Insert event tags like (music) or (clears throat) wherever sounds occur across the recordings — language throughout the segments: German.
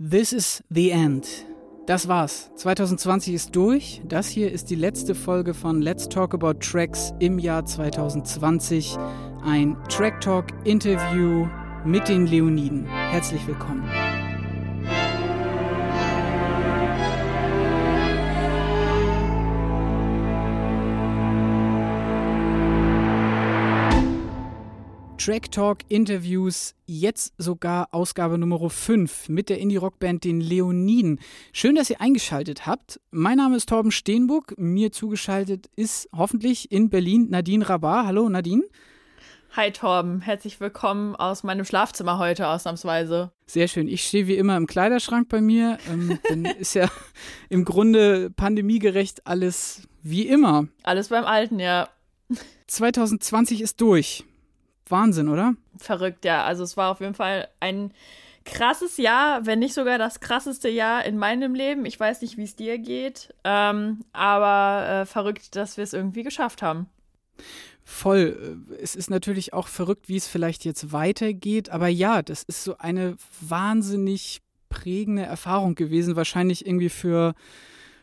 This is the end. Das war's. 2020 ist durch. Das hier ist die letzte Folge von Let's Talk About Tracks im Jahr 2020. Ein Track Talk Interview mit den Leoniden. Herzlich willkommen. Track Talk Interviews, jetzt sogar Ausgabe Nummer 5 mit der Indie-Rock-Band den Leoniden. Schön, dass ihr eingeschaltet habt. Mein Name ist Torben Steenburg. Mir zugeschaltet ist hoffentlich in Berlin Nadine Rabar. Hallo Nadine. Hi Torben, herzlich willkommen aus meinem Schlafzimmer heute ausnahmsweise. Sehr schön. Ich stehe wie immer im Kleiderschrank bei mir. Ähm, dann (laughs) ist ja im Grunde pandemiegerecht alles wie immer. Alles beim Alten, ja. 2020 ist durch. Wahnsinn, oder? Verrückt, ja. Also es war auf jeden Fall ein krasses Jahr, wenn nicht sogar das krasseste Jahr in meinem Leben. Ich weiß nicht, wie es dir geht, ähm, aber äh, verrückt, dass wir es irgendwie geschafft haben. Voll. Es ist natürlich auch verrückt, wie es vielleicht jetzt weitergeht, aber ja, das ist so eine wahnsinnig prägende Erfahrung gewesen, wahrscheinlich irgendwie für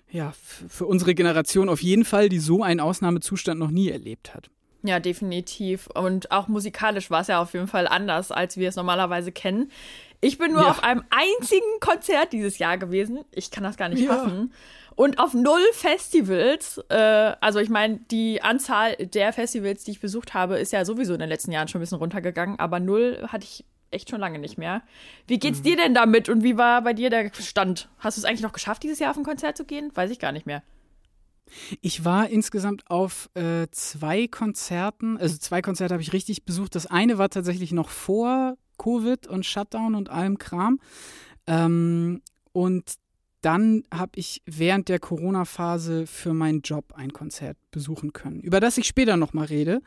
ja, für unsere Generation auf jeden Fall, die so einen Ausnahmezustand noch nie erlebt hat. Ja, definitiv. Und auch musikalisch war es ja auf jeden Fall anders, als wir es normalerweise kennen. Ich bin nur ja. auf einem einzigen Konzert dieses Jahr gewesen. Ich kann das gar nicht ja. fassen. Und auf null Festivals. Äh, also ich meine, die Anzahl der Festivals, die ich besucht habe, ist ja sowieso in den letzten Jahren schon ein bisschen runtergegangen. Aber null hatte ich echt schon lange nicht mehr. Wie geht's mhm. dir denn damit und wie war bei dir der Stand? Hast du es eigentlich noch geschafft, dieses Jahr auf ein Konzert zu gehen? Weiß ich gar nicht mehr. Ich war insgesamt auf äh, zwei Konzerten, also zwei Konzerte habe ich richtig besucht. Das eine war tatsächlich noch vor Covid und Shutdown und allem Kram. Ähm, und dann habe ich während der Corona-Phase für meinen Job ein Konzert besuchen können, über das ich später nochmal rede.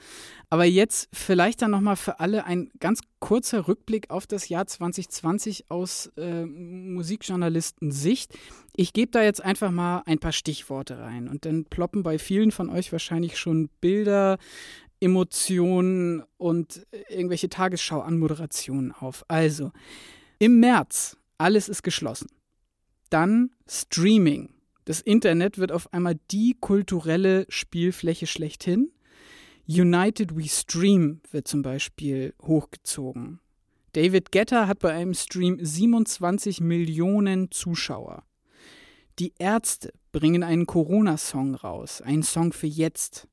Aber jetzt vielleicht dann nochmal für alle ein ganz kurzer Rückblick auf das Jahr 2020 aus äh, Musikjournalisten-Sicht. Ich gebe da jetzt einfach mal ein paar Stichworte rein und dann ploppen bei vielen von euch wahrscheinlich schon Bilder, Emotionen und irgendwelche Tagesschau-Anmoderationen auf. Also, im März, alles ist geschlossen. Dann Streaming. Das Internet wird auf einmal die kulturelle Spielfläche schlechthin. United We Stream wird zum Beispiel hochgezogen. David Getter hat bei einem Stream 27 Millionen Zuschauer. Die Ärzte bringen einen Corona-Song raus, einen Song für jetzt.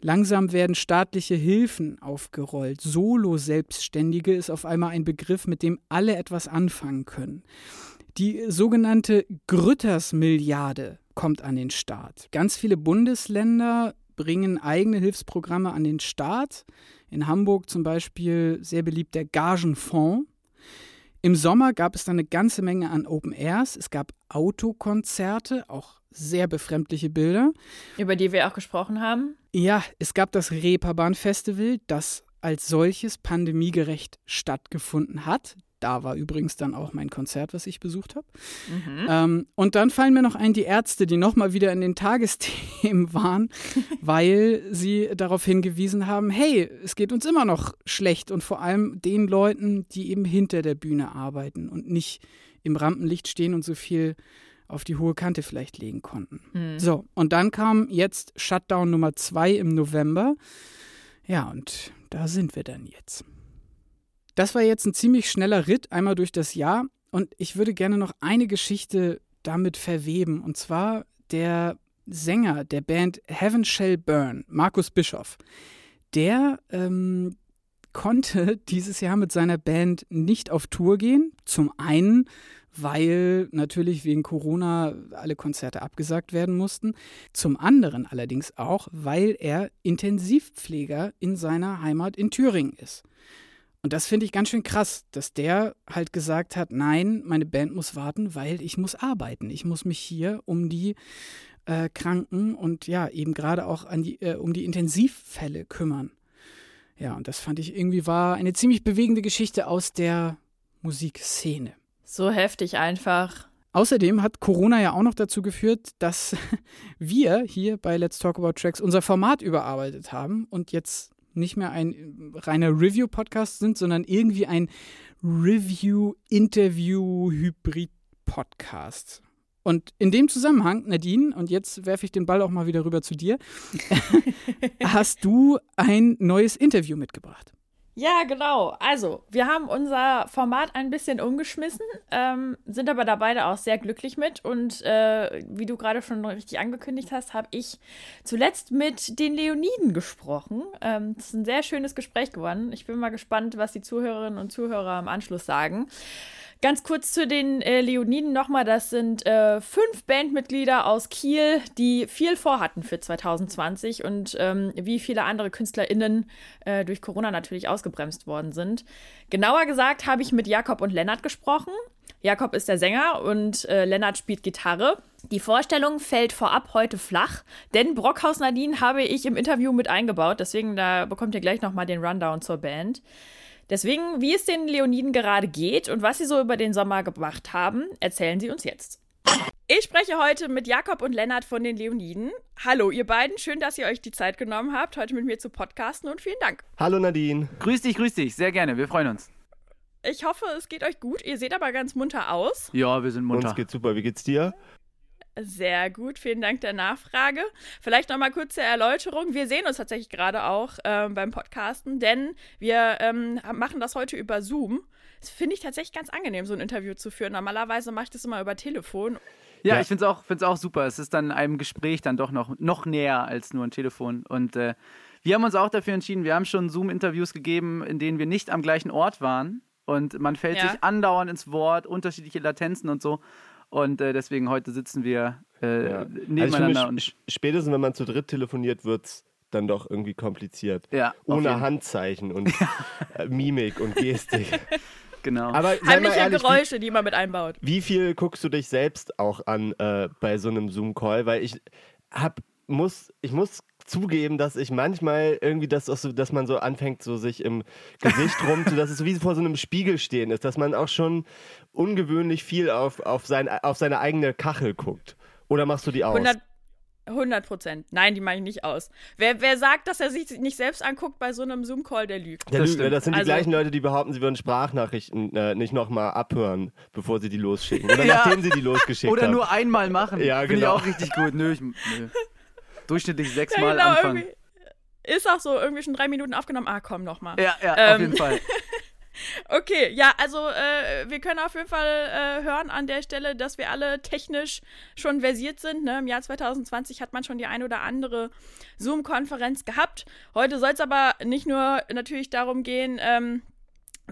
Langsam werden staatliche Hilfen aufgerollt. Solo-Selbstständige ist auf einmal ein Begriff, mit dem alle etwas anfangen können. Die sogenannte Grütters-Milliarde kommt an den Start. Ganz viele Bundesländer bringen eigene Hilfsprogramme an den Start. In Hamburg zum Beispiel sehr beliebt der Gagenfonds. Im Sommer gab es dann eine ganze Menge an Open Airs. Es gab Autokonzerte, auch sehr befremdliche Bilder. Über die wir auch gesprochen haben. Ja, es gab das Reeperbahn Festival, das als solches pandemiegerecht stattgefunden hat. Da war übrigens dann auch mein Konzert, was ich besucht habe. Mhm. Ähm, und dann fallen mir noch ein die Ärzte, die nochmal wieder in den Tagesthemen (laughs) waren, weil sie darauf hingewiesen haben, hey, es geht uns immer noch schlecht und vor allem den Leuten, die eben hinter der Bühne arbeiten und nicht im Rampenlicht stehen und so viel auf die hohe Kante vielleicht legen konnten. Mhm. So, und dann kam jetzt Shutdown Nummer zwei im November. Ja, und da sind wir dann jetzt. Das war jetzt ein ziemlich schneller Ritt einmal durch das Jahr und ich würde gerne noch eine Geschichte damit verweben und zwar der Sänger der Band Heaven Shall Burn, Markus Bischoff. Der ähm, konnte (laughs) dieses Jahr mit seiner Band nicht auf Tour gehen. Zum einen, weil natürlich wegen Corona alle Konzerte abgesagt werden mussten. Zum anderen allerdings auch, weil er Intensivpfleger in seiner Heimat in Thüringen ist. Und das finde ich ganz schön krass, dass der halt gesagt hat, nein, meine Band muss warten, weil ich muss arbeiten. Ich muss mich hier um die äh, Kranken und ja, eben gerade auch an die, äh, um die Intensivfälle kümmern. Ja, und das fand ich irgendwie war eine ziemlich bewegende Geschichte aus der Musikszene. So heftig einfach. Außerdem hat Corona ja auch noch dazu geführt, dass (laughs) wir hier bei Let's Talk About Tracks unser Format überarbeitet haben und jetzt nicht mehr ein reiner Review-Podcast sind, sondern irgendwie ein Review-Interview-Hybrid-Podcast. Und in dem Zusammenhang, Nadine, und jetzt werfe ich den Ball auch mal wieder rüber zu dir, (laughs) hast du ein neues Interview mitgebracht. Ja, genau. Also, wir haben unser Format ein bisschen umgeschmissen, ähm, sind aber da beide auch sehr glücklich mit. Und äh, wie du gerade schon richtig angekündigt hast, habe ich zuletzt mit den Leoniden gesprochen. Ähm, das ist ein sehr schönes Gespräch geworden. Ich bin mal gespannt, was die Zuhörerinnen und Zuhörer im Anschluss sagen. Ganz kurz zu den äh, Leoniden nochmal. Das sind äh, fünf Bandmitglieder aus Kiel, die viel vorhatten für 2020 und ähm, wie viele andere KünstlerInnen äh, durch Corona natürlich ausgebremst worden sind. Genauer gesagt habe ich mit Jakob und Lennart gesprochen. Jakob ist der Sänger und äh, Lennart spielt Gitarre. Die Vorstellung fällt vorab heute flach, denn Brockhaus Nadine habe ich im Interview mit eingebaut. Deswegen, da bekommt ihr gleich nochmal den Rundown zur Band. Deswegen, wie es den Leoniden gerade geht und was sie so über den Sommer gemacht haben, erzählen sie uns jetzt. Ich spreche heute mit Jakob und Lennart von den Leoniden. Hallo, ihr beiden. Schön, dass ihr euch die Zeit genommen habt, heute mit mir zu podcasten und vielen Dank. Hallo Nadine. Grüß dich, grüß dich. Sehr gerne. Wir freuen uns. Ich hoffe, es geht euch gut. Ihr seht aber ganz munter aus. Ja, wir sind munter. Uns geht's super. Wie geht's dir? Sehr gut, vielen Dank der Nachfrage. Vielleicht nochmal kurze Erläuterung. Wir sehen uns tatsächlich gerade auch ähm, beim Podcasten, denn wir ähm, machen das heute über Zoom. Das finde ich tatsächlich ganz angenehm, so ein Interview zu führen. Normalerweise mache ich das immer über Telefon. Ja, ja. ich finde es auch, auch super. Es ist dann einem Gespräch dann doch noch, noch näher als nur ein Telefon. Und äh, wir haben uns auch dafür entschieden, wir haben schon Zoom-Interviews gegeben, in denen wir nicht am gleichen Ort waren. Und man fällt ja. sich andauernd ins Wort, unterschiedliche Latenzen und so. Und äh, deswegen heute sitzen wir äh, ja. nebeneinander. Also finde, spätestens wenn man zu dritt telefoniert, wird es dann doch irgendwie kompliziert. Ja, Ohne Handzeichen und (laughs) äh, Mimik und Gestik. (laughs) Genau. Aber Heimliche ehrlich, Geräusche, wie, die man mit einbaut. Wie viel guckst du dich selbst auch an äh, bei so einem Zoom-Call? Weil ich hab, muss, ich muss zugeben, dass ich manchmal irgendwie das auch so, dass man so anfängt, so sich im Gesicht rum, dass es so wie vor so einem Spiegel stehen ist, dass man auch schon ungewöhnlich viel auf, auf, sein, auf seine eigene Kachel guckt. Oder machst du die aus? 100 100 Prozent. Nein, die mache ich nicht aus. Wer, wer sagt, dass er sich nicht selbst anguckt bei so einem Zoom-Call, der lügt. Der das, lügt das sind also, die gleichen Leute, die behaupten, sie würden Sprachnachrichten äh, nicht nochmal abhören, bevor sie die losschicken. Oder ja. nachdem sie die losgeschickt Oder haben. Oder nur einmal machen. Ja, genau. Finde ich auch richtig gut. Nö, ich, nö. Durchschnittlich (laughs) sechsmal ja, genau, anfangen. Ist auch so, irgendwie schon drei Minuten aufgenommen. Ah, komm, nochmal. Ja, ja, ähm, auf jeden Fall. (laughs) Okay, ja, also äh, wir können auf jeden Fall äh, hören an der Stelle, dass wir alle technisch schon versiert sind. Ne? Im Jahr 2020 hat man schon die ein oder andere Zoom-Konferenz gehabt. Heute soll es aber nicht nur natürlich darum gehen, ähm,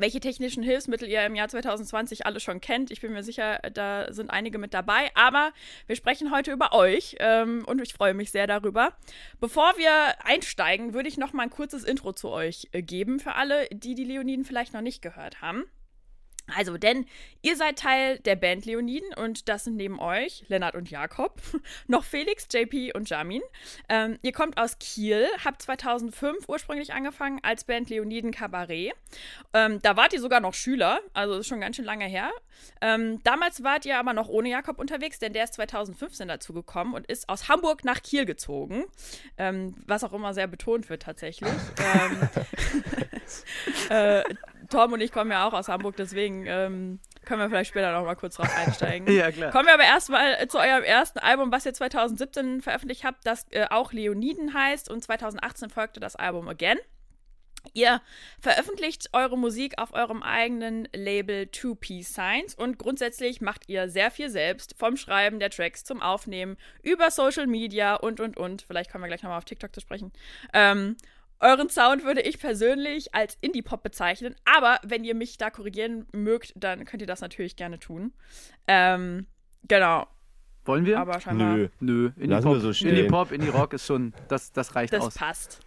welche technischen Hilfsmittel ihr im Jahr 2020 alle schon kennt. Ich bin mir sicher, da sind einige mit dabei. Aber wir sprechen heute über euch ähm, und ich freue mich sehr darüber. Bevor wir einsteigen, würde ich noch mal ein kurzes Intro zu euch äh, geben für alle, die die Leoniden vielleicht noch nicht gehört haben. Also, denn ihr seid Teil der Band Leoniden und das sind neben euch Lennart und Jakob, (laughs) noch Felix, JP und Jamin. Ähm, ihr kommt aus Kiel, habt 2005 ursprünglich angefangen als Band Leoniden Cabaret. Ähm, da wart ihr sogar noch Schüler, also ist schon ganz schön lange her. Ähm, damals wart ihr aber noch ohne Jakob unterwegs, denn der ist 2015 dazu gekommen und ist aus Hamburg nach Kiel gezogen, ähm, was auch immer sehr betont wird tatsächlich. (laughs) Ähm, (laughs) äh, Tom und ich kommen ja auch aus Hamburg, deswegen ähm, können wir vielleicht später noch mal kurz drauf einsteigen. (laughs) ja, klar. Kommen wir aber erstmal zu eurem ersten Album, was ihr 2017 veröffentlicht habt, das äh, auch Leoniden heißt und 2018 folgte das Album Again. Ihr veröffentlicht eure Musik auf eurem eigenen Label 2P Science und grundsätzlich macht ihr sehr viel selbst, vom Schreiben der Tracks zum Aufnehmen, über Social Media und und und. Vielleicht kommen wir gleich nochmal auf TikTok zu sprechen. Ähm, Euren Sound würde ich persönlich als Indie-Pop bezeichnen, aber wenn ihr mich da korrigieren mögt, dann könnt ihr das natürlich gerne tun. Ähm, genau. Wollen wir? Aber scheinbar. Nö. Nö. Indie-Pop, so Indie-Pop, Indie-Rock ist schon, das, das reicht das aus. Das passt.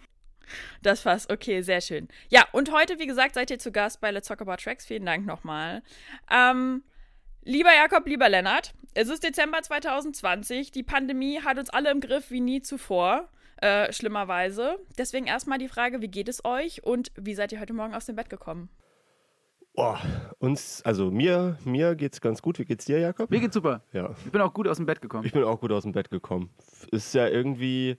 Das passt, okay, sehr schön. Ja, und heute, wie gesagt, seid ihr zu Gast bei Let's Talk About Tracks. Vielen Dank nochmal. Ähm, lieber Jakob, lieber Lennart, es ist Dezember 2020. Die Pandemie hat uns alle im Griff wie nie zuvor. Äh, schlimmerweise. Deswegen erstmal die Frage, wie geht es euch und wie seid ihr heute Morgen aus dem Bett gekommen? Oh, uns, also mir, mir geht's ganz gut. Wie geht's dir, Jakob? Mir geht's super. Ja. Ich bin auch gut aus dem Bett gekommen. Ich bin auch gut aus dem Bett gekommen. Ist ja irgendwie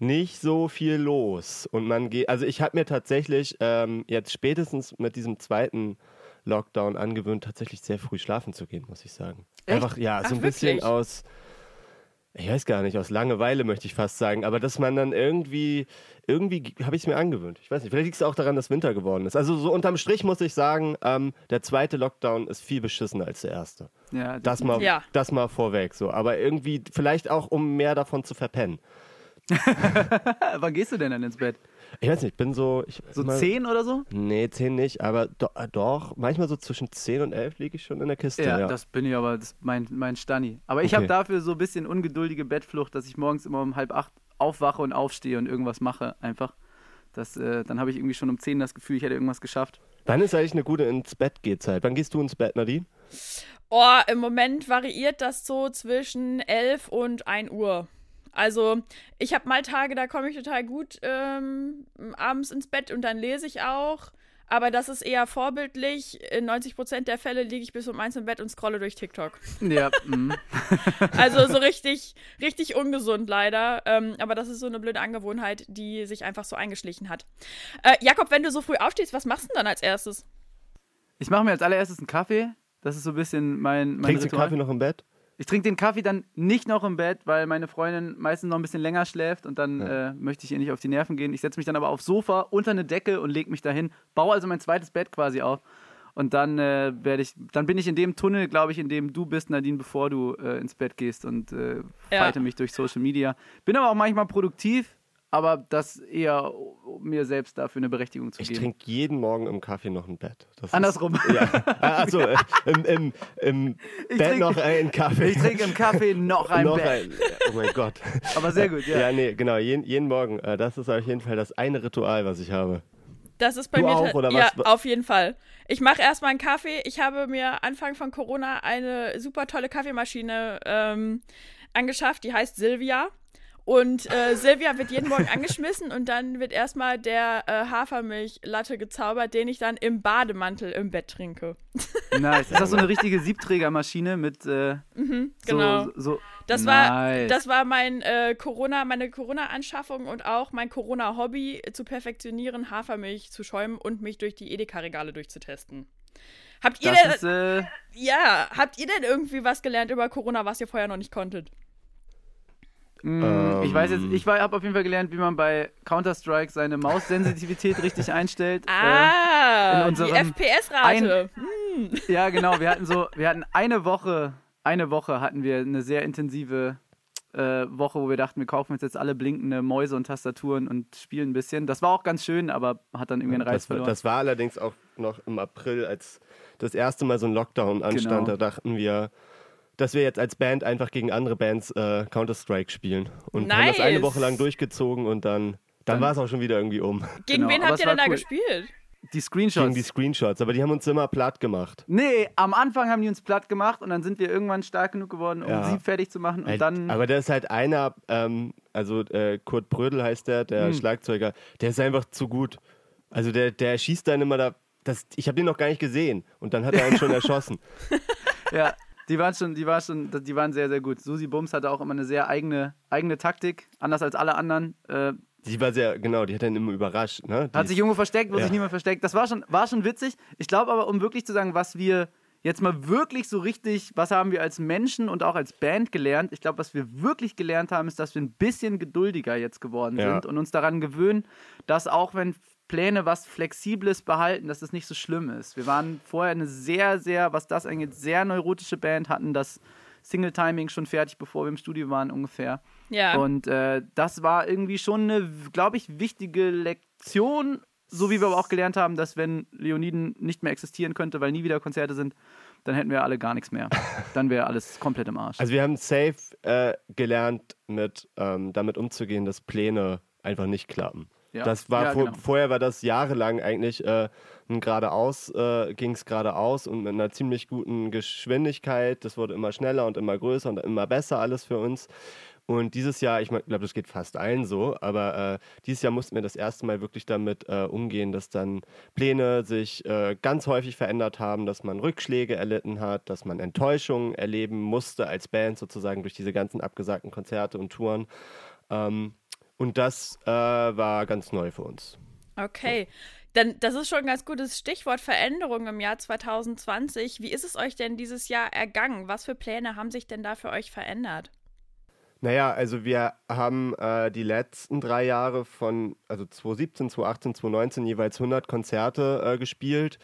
nicht so viel los. Und man geht, also ich habe mir tatsächlich ähm, jetzt spätestens mit diesem zweiten Lockdown angewöhnt, tatsächlich sehr früh schlafen zu gehen, muss ich sagen. Echt? Einfach, ja, Ach, so ein bisschen wirklich? aus, ich weiß gar nicht, aus Langeweile möchte ich fast sagen, aber dass man dann irgendwie, irgendwie habe ich es mir angewöhnt. Ich weiß nicht, vielleicht liegt es auch daran, dass Winter geworden ist. Also so unterm Strich muss ich sagen, ähm, der zweite Lockdown ist viel beschissener als der erste. Ja, Das mal, Ja. das mal vorweg so. Aber irgendwie, vielleicht auch, um mehr davon zu verpennen. (laughs) Wann gehst du denn dann ins Bett? Ich weiß nicht, ich bin so. Ich, So immer- zehn oder so? Nee, zehn nicht, aber do, äh, doch, manchmal so zwischen 10 und 11 liege ich schon in der Kiste. Ja, Ja, das bin ich aber, das ist mein, mein Stani. Aber ich Okay. habe dafür so ein bisschen ungeduldige Bettflucht, dass ich morgens immer um halb acht aufwache und aufstehe und irgendwas mache einfach. Das, äh, dann habe ich irgendwie schon um zehn das Gefühl, ich hätte irgendwas geschafft. Wann ist eigentlich eine gute ins Bett Gehzeit? Wann gehst du ins Bett, Nadine? Oh, im Moment variiert das so zwischen 11 und 1 Uhr. Also, ich habe mal Tage, da komme ich total gut ähm, abends ins Bett und dann lese ich auch. Aber das ist eher vorbildlich. In 90% der Fälle liege ich bis um eins im Bett und scrolle durch TikTok. Ja, mm. (laughs) (laughs) Also so richtig, richtig ungesund leider. Ähm, aber das ist so eine blöde Angewohnheit, die sich einfach so eingeschlichen hat. Äh, Jakob, wenn du so früh aufstehst, was machst du denn dann als erstes? ich mache mir als allererstes einen Kaffee. Das ist so ein bisschen mein, mein Trinkst du. Kaffee noch im Bett? Ich trinke den Kaffee dann nicht noch im Bett, weil meine Freundin meistens noch ein bisschen länger schläft und dann äh, möchte ich ihr nicht auf die Nerven gehen. Ich setze mich dann aber aufs Sofa unter eine Decke und lege mich dahin, baue also mein zweites Bett quasi auf. Und dann äh, werde ich, dann bin ich in dem Tunnel, glaube ich, in dem du bist, Nadine, bevor du äh, ins Bett gehst und äh, Ja. mich durch Social Media. Bin aber auch manchmal produktiv, aber das eher, um mir selbst dafür eine Berechtigung zu Ich geben. trinke jeden Morgen im Kaffee noch ein Bett. Das ist- Andersrum. Ja. Also äh, im, im, im Bett trink- noch einen Kaffee. Ich trinke im Kaffee noch ein noch Bett. ein. Oh mein Gott. Aber sehr gut, ja. Ja, nee, genau. Jeden, jeden Morgen. Äh, das ist auf jeden Fall das eine Ritual, was ich habe. Das ist bei Du mir. auch, oder ja, was? auf jeden Fall. Ich mache erstmal einen Kaffee. Ich habe mir Anfang von Corona eine super tolle Kaffeemaschine ähm, angeschafft, die heißt Silvia. Und äh, Silvia wird jeden Morgen angeschmissen und dann wird erstmal der äh, Hafermilch-Latte gezaubert, den ich dann im Bademantel im Bett trinke. Nice. Ist das so eine richtige Siebträgermaschine mit äh, genau. so, so Das war, nice. das war mein äh, Corona, meine Corona-Anschaffung und auch mein Corona-Hobby zu perfektionieren, Hafermilch zu schäumen und mich durch die Edeka-Regale durchzutesten. Habt ihr das denn, ist, äh, ja, habt ihr denn irgendwie was gelernt über Corona, was ihr vorher noch nicht konntet? Mh, ich weiß jetzt, Ähm. ich habe auf jeden Fall gelernt, wie man bei Counter-Strike seine Maussensitivität (laughs) richtig einstellt. Äh, Ah, in die FPS-Rate. Äh, ja, genau. Wir hatten so, (laughs) wir hatten eine Woche, eine Woche hatten wir eine sehr intensive äh, Woche, wo wir dachten, wir kaufen uns jetzt alle blinkende Mäuse und Tastaturen und spielen ein bisschen. Das war auch ganz schön, aber hat dann irgendwie einen Reiz Das, war- verloren. das war allerdings auch noch im April, als das erste Mal so ein Lockdown anstand. Genau. Da dachten wir, dass wir jetzt als Band einfach gegen andere Bands äh, Counter-Strike spielen. Und haben das eine Nice. Woche lang durchgezogen und dann, dann, Dann- war es auch schon wieder irgendwie um. Gegen Genau, wen habt ihr denn da cool. gespielt? die Screenshots. Gegen die Screenshots. Aber die haben uns immer platt gemacht. Nee, am Anfang haben die uns platt gemacht und dann sind wir irgendwann stark genug geworden, um Ja. sie fertig zu machen. Und Halt, dann. aber da ist halt einer, ähm, also äh, Kurt Brödel heißt der, der Hm. Schlagzeuger, der ist einfach zu gut. Also der, der schießt dann immer da. Das, ich habe den noch gar nicht gesehen und dann hat er uns schon (laughs) erschossen. Ja, die waren schon, die war schon, die waren sehr, sehr gut. Susi Bums hatte auch immer eine sehr eigene, eigene Taktik, anders als alle anderen. Äh, Die war sehr, genau, die hat dann immer überrascht. Ne? Die hat sich irgendwo versteckt, wo Ja. sich niemand versteckt. Das war schon, war schon witzig. Ich glaube aber, um wirklich zu sagen, was wir jetzt mal wirklich so richtig, was haben wir als Menschen und auch als Band gelernt? Ich glaube, was wir wirklich gelernt haben, ist, dass wir ein bisschen geduldiger jetzt geworden Ja. sind und uns daran gewöhnen, dass auch wenn Pläne was Flexibles behalten, dass das nicht so schlimm ist. Wir waren vorher eine sehr, sehr, was das angeht, sehr neurotische Band, hatten das Single-Timing schon fertig, bevor wir im Studio waren ungefähr. Ja. Und äh, das war irgendwie schon eine, glaube ich, wichtige Lektion, so wie wir aber auch gelernt haben, dass wenn Leoniden nicht mehr existieren könnte, weil nie wieder Konzerte sind, dann hätten wir alle gar nichts mehr. (laughs) Dann wäre alles komplett im Arsch. Also wir haben safe äh, gelernt, mit, ähm, damit umzugehen, dass Pläne einfach nicht klappen. Ja. Das war Ja, vor, genau. vorher war das jahrelang eigentlich äh, ein geradeaus, äh, ging es geradeaus und mit einer ziemlich guten Geschwindigkeit. Das wurde immer schneller und immer größer und immer besser alles für uns. Und dieses Jahr, ich glaube, das geht fast allen so, aber äh, dieses Jahr mussten wir das erste Mal wirklich damit äh, umgehen, dass dann Pläne sich äh, ganz häufig verändert haben, dass man Rückschläge erlitten hat, dass man Enttäuschungen erleben musste als Band sozusagen durch diese ganzen abgesagten Konzerte und Touren. Ähm, und das äh, war ganz neu für uns. Okay. Denn das ist schon ein ganz gutes Stichwort Veränderung im Jahr 2020. Wie ist es euch denn dieses Jahr ergangen? Was für Pläne haben sich denn da für euch verändert? Naja, also wir haben äh, die letzten drei Jahre von, also 2017, 2018, 2019 jeweils 100 Konzerte äh, gespielt.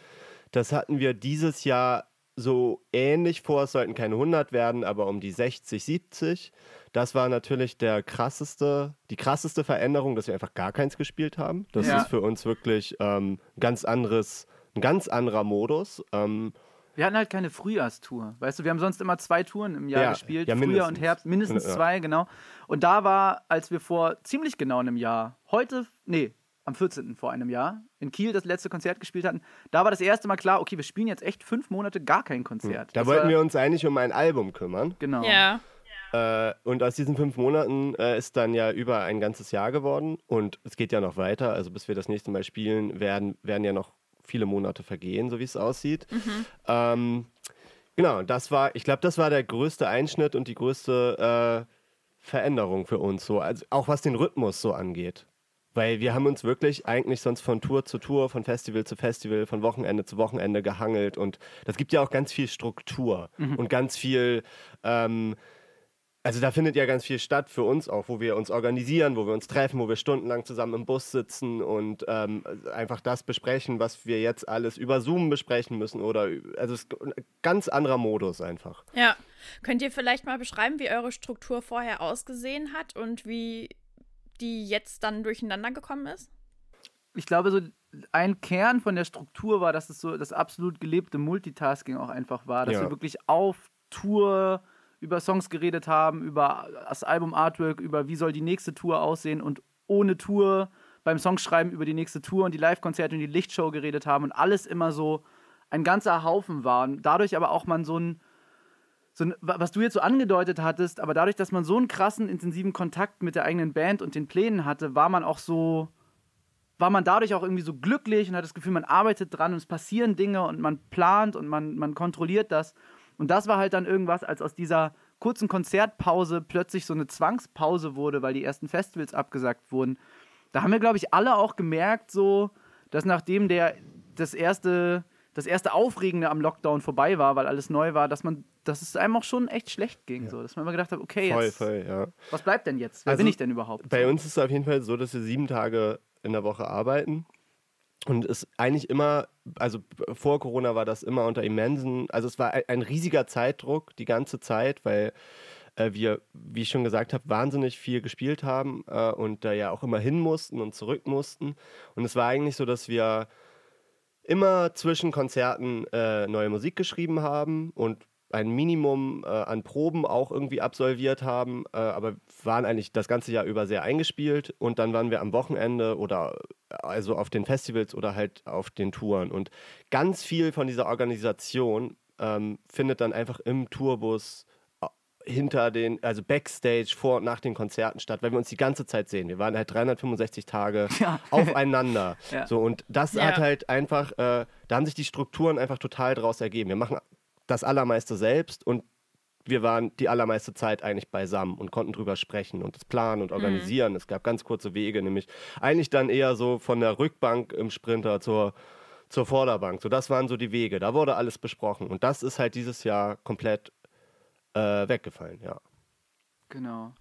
Das hatten wir dieses Jahr so ähnlich vor. Es sollten keine 100 werden, aber um die 60, 70. Das war natürlich der krasseste, die krasseste Veränderung, dass wir einfach gar keins gespielt haben. Das ja. ist für uns wirklich ähm, ganz anderes, ein ganz anderer Modus. Ähm, wir hatten halt keine Frühjahrstour. Weißt du, wir haben sonst immer zwei Touren im Jahr ja, gespielt. Ja, Frühjahr und Herbst, mindestens zwei, genau. Und da war, als wir vor ziemlich genau einem Jahr, heute, nee, am 14. vor einem Jahr, in Kiel das letzte Konzert gespielt hatten, da war das erste Mal klar, okay, wir spielen jetzt echt fünf Monate gar kein Konzert. Da das wollten wir uns eigentlich um ein Album kümmern. Genau. Ja. Äh, und aus diesen fünf Monaten äh, ist dann ja über ein ganzes Jahr geworden und es geht ja noch weiter. Also bis wir das nächste Mal spielen, werden, werden ja noch viele Monate vergehen, so wie es aussieht. Mhm. Ähm, genau, das war, ich glaube, das war der größte Einschnitt und die größte äh, Veränderung für uns, so, also auch was den Rhythmus so angeht. Weil wir haben uns wirklich eigentlich sonst von Tour zu Tour, von Festival zu Festival, von Wochenende zu Wochenende gehangelt. Und das gibt ja auch ganz viel Struktur mhm. und ganz viel ähm, also da findet ja ganz viel statt für uns auch, wo wir uns organisieren, wo wir uns treffen, wo wir stundenlang zusammen im Bus sitzen und ähm, einfach das besprechen, was wir jetzt alles über Zoom besprechen müssen oder also es ist ein ganz anderer Modus einfach. Ja, könnt ihr vielleicht mal beschreiben, wie eure Struktur vorher ausgesehen hat und wie die jetzt dann durcheinander gekommen ist? Ich glaube, so ein Kern von der Struktur war, dass es so das absolut gelebte Multitasking auch einfach war, dass ja. wir wirklich auf Tour über Songs geredet haben, über das Album Artwork, über wie soll die nächste Tour aussehen und ohne Tour beim Songschreiben über die nächste Tour und die Live-Konzerte und die Lichtshow geredet haben und alles immer so ein ganzer Haufen war. Und dadurch aber auch man so ein, so was du jetzt so angedeutet hattest, aber dadurch, dass man so einen krassen, intensiven Kontakt mit der eigenen Band und den Plänen hatte, war man auch so, war man dadurch auch irgendwie so glücklich und hat das Gefühl, man arbeitet dran und es passieren Dinge und man plant und man, man kontrolliert das. Und das war halt dann irgendwas, als aus dieser kurzen Konzertpause plötzlich so eine Zwangspause wurde, weil die ersten Festivals abgesagt wurden. Da haben wir, glaube ich, alle auch gemerkt, so, dass nachdem der das erste, das erste Aufregende am Lockdown vorbei war, weil alles neu war, dass man, dass es einem auch schon echt schlecht ging. Ja. So, dass man immer gedacht hat, okay, voll, jetzt, voll, ja. was bleibt denn jetzt? Wer also, bin ich denn überhaupt? Bei uns ist es auf jeden Fall so, dass wir sieben Tage in der Woche arbeiten. Und es eigentlich immer, also vor Corona war das immer unter immensen, also es war ein riesiger Zeitdruck die ganze Zeit, weil äh, wir, wie ich schon gesagt habe, wahnsinnig viel gespielt haben äh, und da ja auch immer hin mussten und zurück mussten. Und es war eigentlich so, dass wir immer zwischen Konzerten äh, neue Musik geschrieben haben und ein Minimum äh, an Proben auch irgendwie absolviert haben, äh, aber waren eigentlich das ganze Jahr über sehr eingespielt und dann waren wir am Wochenende oder also auf den Festivals oder halt auf den Touren und ganz viel von dieser Organisation ähm, findet dann einfach im Tourbus äh, hinter den, also Backstage vor und nach den Konzerten statt, weil wir uns die ganze Zeit sehen. Wir waren halt 365 Tage (laughs) ja. aufeinander. ja. So, und das ja. hat halt einfach, äh, da haben sich die Strukturen einfach total draus ergeben. Wir machen das Allermeiste selbst und wir waren die allermeiste Zeit eigentlich beisammen und konnten drüber sprechen und das planen und mhm. organisieren. Mhm. Es gab ganz kurze Wege, nämlich eigentlich dann eher so von der Rückbank im Sprinter zur, zur Vorderbank. So, das waren so die Wege. Da wurde alles besprochen. Und das ist halt dieses Jahr komplett äh, weggefallen, ja. Genau.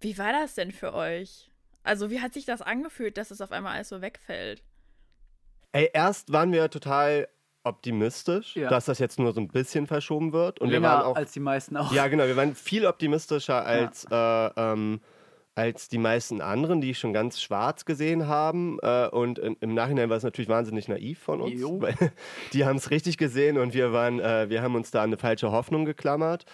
Wie war das denn für euch? Also, wie hat sich das angefühlt, dass es auf einmal alles so wegfällt? Ey, erst waren wir total optimistisch, ja. dass das jetzt nur so ein bisschen verschoben wird. Und Länger wir waren auch, als die meisten auch. Ja, genau, wir waren viel optimistischer als, ja. äh, ähm, als die meisten anderen, die schon ganz schwarz gesehen haben. Äh, und im Nachhinein war es natürlich wahnsinnig naiv von uns, jo. weil (laughs) die haben es richtig gesehen und wir waren, äh, wir haben uns da eine falsche Hoffnung geklammert.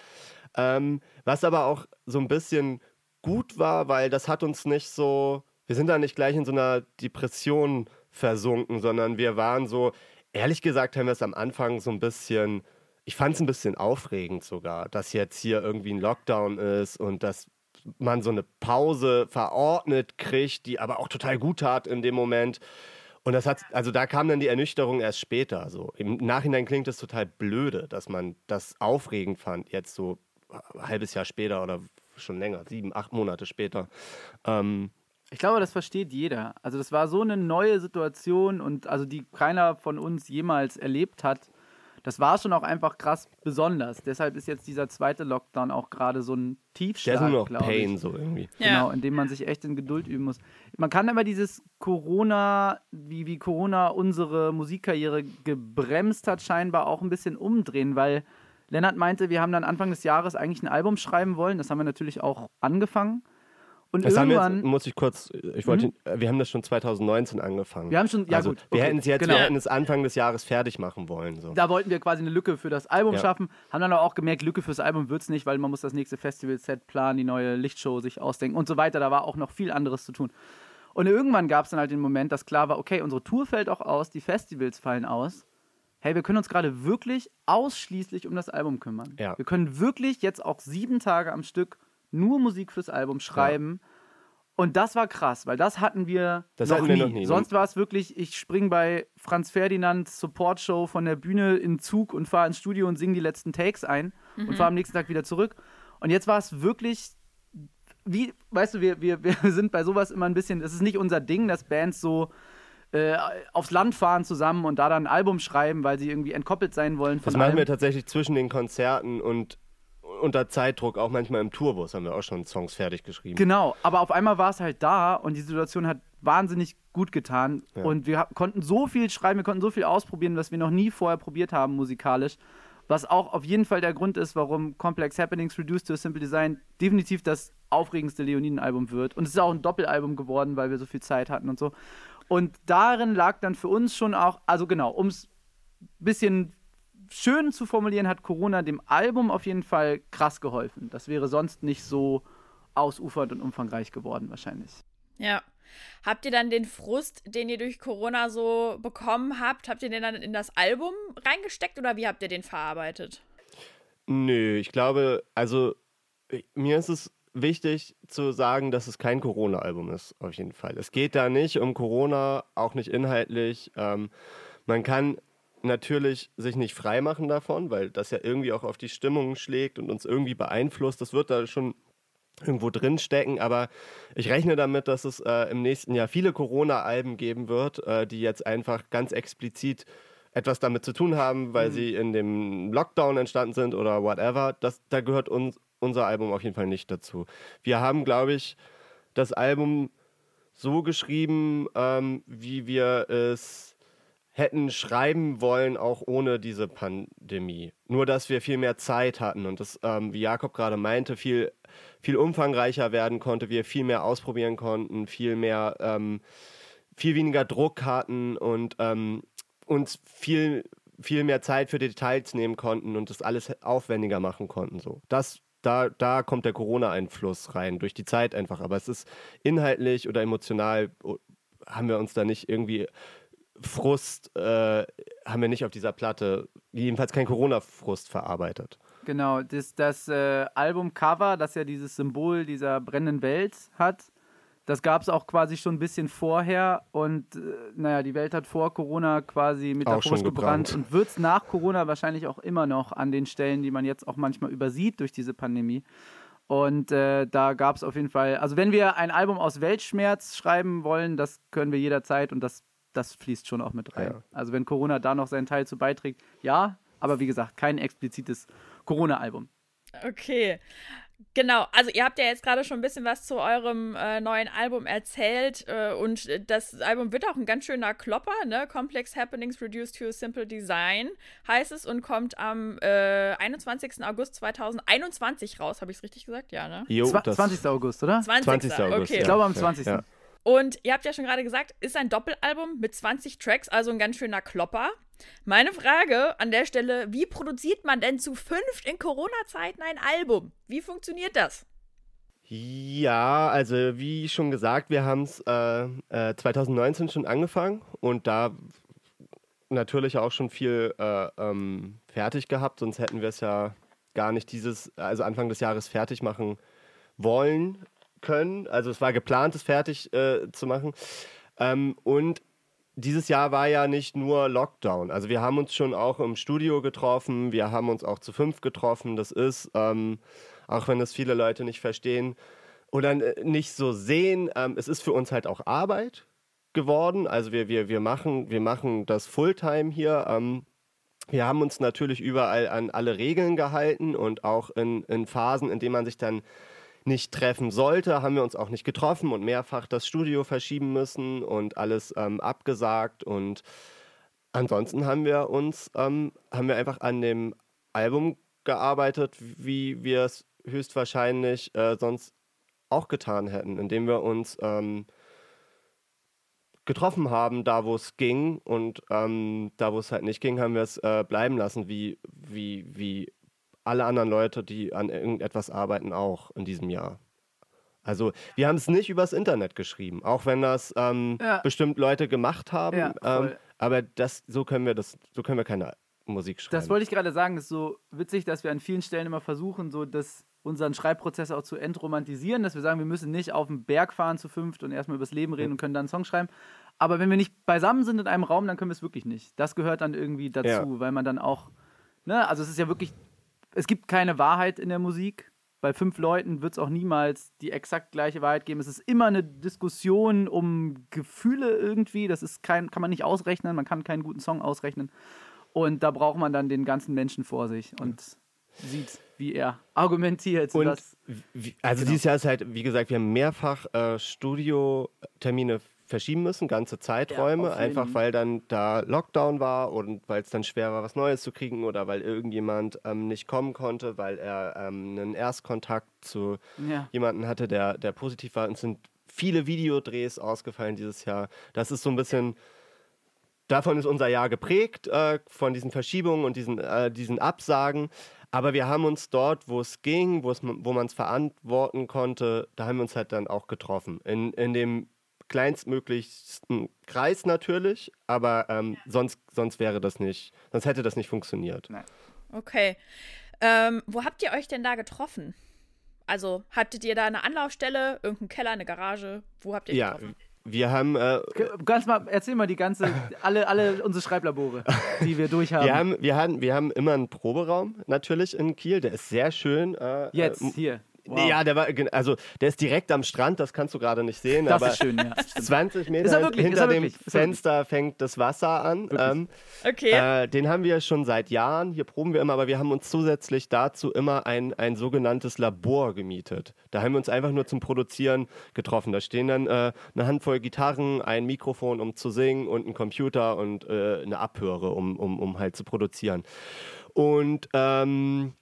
Ähm, was aber auch so ein bisschen gut war, weil das hat uns nicht so, wir sind da nicht gleich in so einer Depression versunken, sondern wir waren so, ehrlich gesagt haben wir es am Anfang so ein bisschen, ich fand es ein bisschen aufregend sogar, dass jetzt hier irgendwie ein Lockdown ist und dass man so eine Pause verordnet kriegt, die aber auch total gut tat in dem Moment. Und das hat, also da kam dann die Ernüchterung erst später. So im Nachhinein klingt es total blöde, dass man das aufregend fand, jetzt so ein halbes Jahr später oder schon länger, sieben, acht Monate später. Ähm, Ich glaube, das versteht jeder. Also das war so eine neue Situation und also die keiner von uns jemals erlebt hat. Das war schon auch einfach krass besonders. Deshalb ist jetzt dieser zweite Lockdown auch gerade so ein Tiefschlag. Der ist nur noch Pain ich. so irgendwie. Genau, in dem man sich echt in Geduld üben muss. Man kann aber dieses Corona, wie, wie Corona unsere Musikkarriere gebremst hat, scheinbar auch ein bisschen umdrehen, weil Lennart meinte, wir haben dann Anfang des Jahres eigentlich ein Album schreiben wollen. Das haben wir natürlich auch angefangen. Und das irgendwann haben wir jetzt, muss ich kurz, ich wollte, mhm. wir haben das schon 2019 angefangen. Wir haben schon, ja also, gut. Wir hätten es jetzt, genau. wir hätten es Anfang des Jahres fertig machen wollen. So. Da wollten wir quasi eine Lücke für das Album ja. schaffen, haben dann aber auch gemerkt, Lücke fürs Album wird es nicht, weil man muss das nächste Festival-Set planen, die neue Lichtshow sich ausdenken und so weiter. Da war auch noch viel anderes zu tun. Und irgendwann gab es dann halt den Moment, dass klar war, okay, unsere Tour fällt auch aus, die Festivals fallen aus. Hey, wir können uns gerade wirklich ausschließlich um das Album kümmern. Ja. Wir können wirklich jetzt auch sieben Tage am Stück nur Musik fürs Album schreiben. Ja und das war krass, weil das hatten wir, das noch, hatten nie. wir noch nie. Sonst war es wirklich, ich spring bei Franz Ferdinands Support-Show von der Bühne in Zug und fahre ins Studio und singe die letzten Takes ein mhm. und fahre am nächsten Tag wieder zurück. Und jetzt war es wirklich, wie, weißt du, wir, wir, wir sind bei sowas immer ein bisschen, es ist nicht unser Ding, dass Bands so äh, aufs Land fahren zusammen und da dann ein Album schreiben, weil sie irgendwie entkoppelt sein wollen von Das machen allem. wir tatsächlich zwischen den Konzerten und unter Zeitdruck, auch manchmal im Tourbus haben wir auch schon Songs fertig geschrieben. Genau, aber auf einmal war es halt da und die Situation hat wahnsinnig gut getan. Ja. Und wir konnten so viel schreiben, wir konnten so viel ausprobieren, was wir noch nie vorher probiert haben musikalisch. Was auch auf jeden Fall der Grund ist, warum Complex Happenings Reduced to a Simple Design definitiv das aufregendste Leoniden-Album wird. Und es ist auch ein Doppelalbum geworden, weil wir so viel Zeit hatten und so. Und darin lag dann für uns schon auch, also genau, um es ein bisschen schön zu formulieren, hat Corona dem Album auf jeden Fall krass geholfen. Das wäre sonst nicht so ausufernd und umfangreich geworden, wahrscheinlich. Ja. Habt ihr dann den Frust, den ihr durch Corona so bekommen habt, habt ihr den dann in das Album reingesteckt oder wie habt ihr den verarbeitet? Nö, ich glaube, also mir ist es wichtig zu sagen, dass es kein Corona-Album ist, auf jeden Fall. Es geht da nicht um Corona, auch nicht inhaltlich. Ähm, man kann natürlich sich nicht frei machen davon, weil das ja irgendwie auch auf die Stimmung schlägt und uns irgendwie beeinflusst. Das wird da schon irgendwo drin stecken, aber ich rechne damit, dass es äh, im nächsten Jahr viele Corona-Alben geben wird, äh, die jetzt einfach ganz explizit etwas damit zu tun haben, weil mhm. sie in dem Lockdown entstanden sind oder whatever. Das, da gehört uns, unser Album auf jeden Fall nicht dazu. Wir haben, glaube ich, das Album so geschrieben, ähm, wie wir es hätten schreiben wollen, auch ohne diese Pandemie. Nur, dass wir viel mehr Zeit hatten und das, ähm, wie Jakob gerade meinte, viel, viel umfangreicher werden konnte, wir viel mehr ausprobieren konnten, viel mehr, ähm, viel weniger Druck hatten und ähm, uns viel, viel mehr Zeit für Details nehmen konnten und das alles aufwendiger machen konnten. So. Das da, da kommt der Corona-Einfluss rein, durch die Zeit einfach. Aber es ist inhaltlich oder emotional, oh, haben wir uns da nicht irgendwie Frust äh, haben wir nicht auf dieser Platte, jedenfalls kein Corona-Frust verarbeitet. Genau, das, das äh, Albumcover, das ja dieses Symbol dieser brennenden Welt hat, das gab es auch quasi schon ein bisschen vorher und äh, naja, die Welt hat vor Corona quasi metaphorisch gebrannt und wird es nach Corona wahrscheinlich auch immer noch an den Stellen, die man jetzt auch manchmal übersieht durch diese Pandemie. Und äh, da gab es auf jeden Fall, also wenn wir ein Album aus Weltschmerz schreiben wollen, das können wir jederzeit und das das fließt schon auch mit rein. Ja. Also wenn Corona da noch seinen Teil zu beiträgt, ja, aber wie gesagt, kein explizites Corona-Album. Okay. Genau, also ihr habt ja jetzt gerade schon ein bisschen was zu eurem äh, neuen Album erzählt äh, und das Album wird auch ein ganz schöner Klopper, ne? Complex Happenings Reduced to a Simple Design heißt es und kommt am äh, 21. August 2021 raus, habe ich es richtig gesagt? Ja, ne? Jo, 20. August, oder? 20. 20. August, okay. Ich glaube am 20. Ja. Und ihr habt ja schon gerade gesagt, ist ein Doppelalbum mit 20 Tracks, also ein ganz schöner Klopper. Meine Frage an der Stelle, wie produziert man denn zu fünft in Corona-Zeiten ein Album? Wie funktioniert das? Ja, also wie schon gesagt, wir haben es äh, äh, 2019 schon angefangen und da natürlich auch schon viel äh, ähm, fertig gehabt, sonst hätten wir es ja gar nicht dieses, also Anfang des Jahres fertig machen wollen können. Also es war geplant, es fertig äh, zu machen. Ähm, und dieses Jahr war ja nicht nur Lockdown. Also wir haben uns schon auch im Studio getroffen, wir haben uns auch zu fünf getroffen. Das ist, ähm, auch wenn das viele Leute nicht verstehen, oder äh, nicht so sehen. Ähm, es ist für uns halt auch Arbeit geworden. Also wir, wir, wir, machen, wir machen das Fulltime hier. Ähm, wir haben uns natürlich überall an alle Regeln gehalten und auch in, in Phasen, in denen man sich dann nicht treffen sollte, haben wir uns auch nicht getroffen und mehrfach das Studio verschieben müssen und alles ähm, abgesagt. Und ansonsten haben wir uns, ähm, haben wir einfach an dem Album gearbeitet, wie wir es höchstwahrscheinlich äh, sonst auch getan hätten, indem wir uns ähm, getroffen haben, da wo es ging und ähm, da wo es halt nicht ging, haben wir es äh, bleiben lassen, wie, wie, wie alle anderen Leute, die an irgendetwas arbeiten, auch in diesem Jahr. Also wir haben es nicht übers Internet geschrieben, auch wenn das ähm, ja. bestimmt Leute gemacht haben. Ja, ähm, aber das, so können wir das, so können wir keine Musik schreiben. Das wollte ich gerade sagen. Es ist so witzig, dass wir an vielen Stellen immer versuchen, so das, unseren Schreibprozess auch zu entromantisieren, dass wir sagen, wir müssen nicht auf den Berg fahren zu fünft und erstmal übers Leben reden und können dann einen Song schreiben. Aber wenn wir nicht beisammen sind in einem Raum, dann können wir es wirklich nicht. Das gehört dann irgendwie dazu, ja. weil man dann auch, ne, also es ist ja wirklich, es gibt keine Wahrheit in der Musik. Bei fünf Leuten wird es auch niemals die exakt gleiche Wahrheit geben. Es ist immer eine Diskussion um Gefühle irgendwie. Das ist kein, kann man nicht ausrechnen. Man kann keinen guten Song ausrechnen. Und da braucht man dann den ganzen Menschen vor sich und sieht, wie er argumentiert. Und wie, also genau. dieses Jahr ist halt, wie gesagt, wir haben mehrfach äh, Studiotermine verschieben müssen, ganze Zeiträume, ja, einfach weil dann da Lockdown war und weil es dann schwer war, was Neues zu kriegen oder weil irgendjemand ähm, nicht kommen konnte, weil er ähm, einen Erstkontakt zu ja. jemandem hatte, der, der positiv war. Und es sind viele Videodrehs ausgefallen dieses Jahr. Das ist so ein bisschen davon ist unser Jahr geprägt, äh, von diesen Verschiebungen und diesen, äh, diesen Absagen. Aber wir haben uns dort, wo es ging, wo man es verantworten konnte, da haben wir uns halt dann auch getroffen. In, in dem kleinstmöglichsten Kreis natürlich, aber ähm, sonst, sonst wäre das nicht, sonst hätte das nicht funktioniert. Nein. Okay. Ähm, wo habt ihr euch denn da getroffen? Also hattet ihr da eine Anlaufstelle, irgendeinen Keller, eine Garage? Wo habt ihr ja, getroffen? Wir haben. Äh, Ganz mal, erzähl mal die ganze, alle, alle unsere Schreiblabore, die wir (laughs) durchhaben. Wir haben, wir haben, wir haben immer einen Proberaum natürlich in Kiel, der ist sehr schön. Äh, Jetzt, äh, hier. Wow. Ja, der war, also der ist direkt am Strand, das kannst du gerade nicht sehen. Das aber ist schön, ja. 20 Meter wirklich, hinter dem Fenster fängt das Wasser an. Ähm, okay. Äh, den haben wir schon seit Jahren. Hier proben wir immer, aber wir haben uns zusätzlich dazu immer ein, ein sogenanntes Labor gemietet. Da haben wir uns einfach nur zum Produzieren getroffen. Da stehen dann äh, eine Handvoll Gitarren, ein Mikrofon, um zu singen und ein Computer und äh, eine Abhöre, um, um, um halt zu produzieren. Und ähm,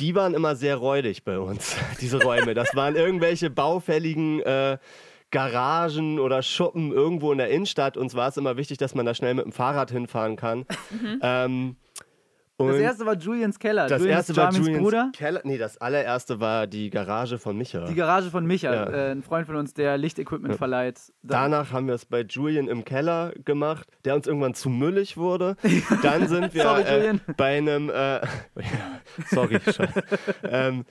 die waren immer sehr räudig bei uns, (laughs) diese Räume. Das waren irgendwelche baufälligen äh, Garagen oder Schuppen irgendwo in der Innenstadt. Uns war es immer wichtig, dass man da schnell mit dem Fahrrad hinfahren kann. Mhm. Ähm, und das erste war Julians Keller. Das Julians erste war Julians Bruder. Keller. Nee, das allererste war die Garage von Micha. Die Garage von Micha, ja. äh, ein Freund von uns, der Lichtequipment ja. verleiht. Dann Danach haben wir es bei Julian im Keller gemacht, der uns irgendwann zu müllig wurde. Dann sind (laughs) wir sorry, äh, bei einem. Äh, (laughs) sorry, (laughs) ähm,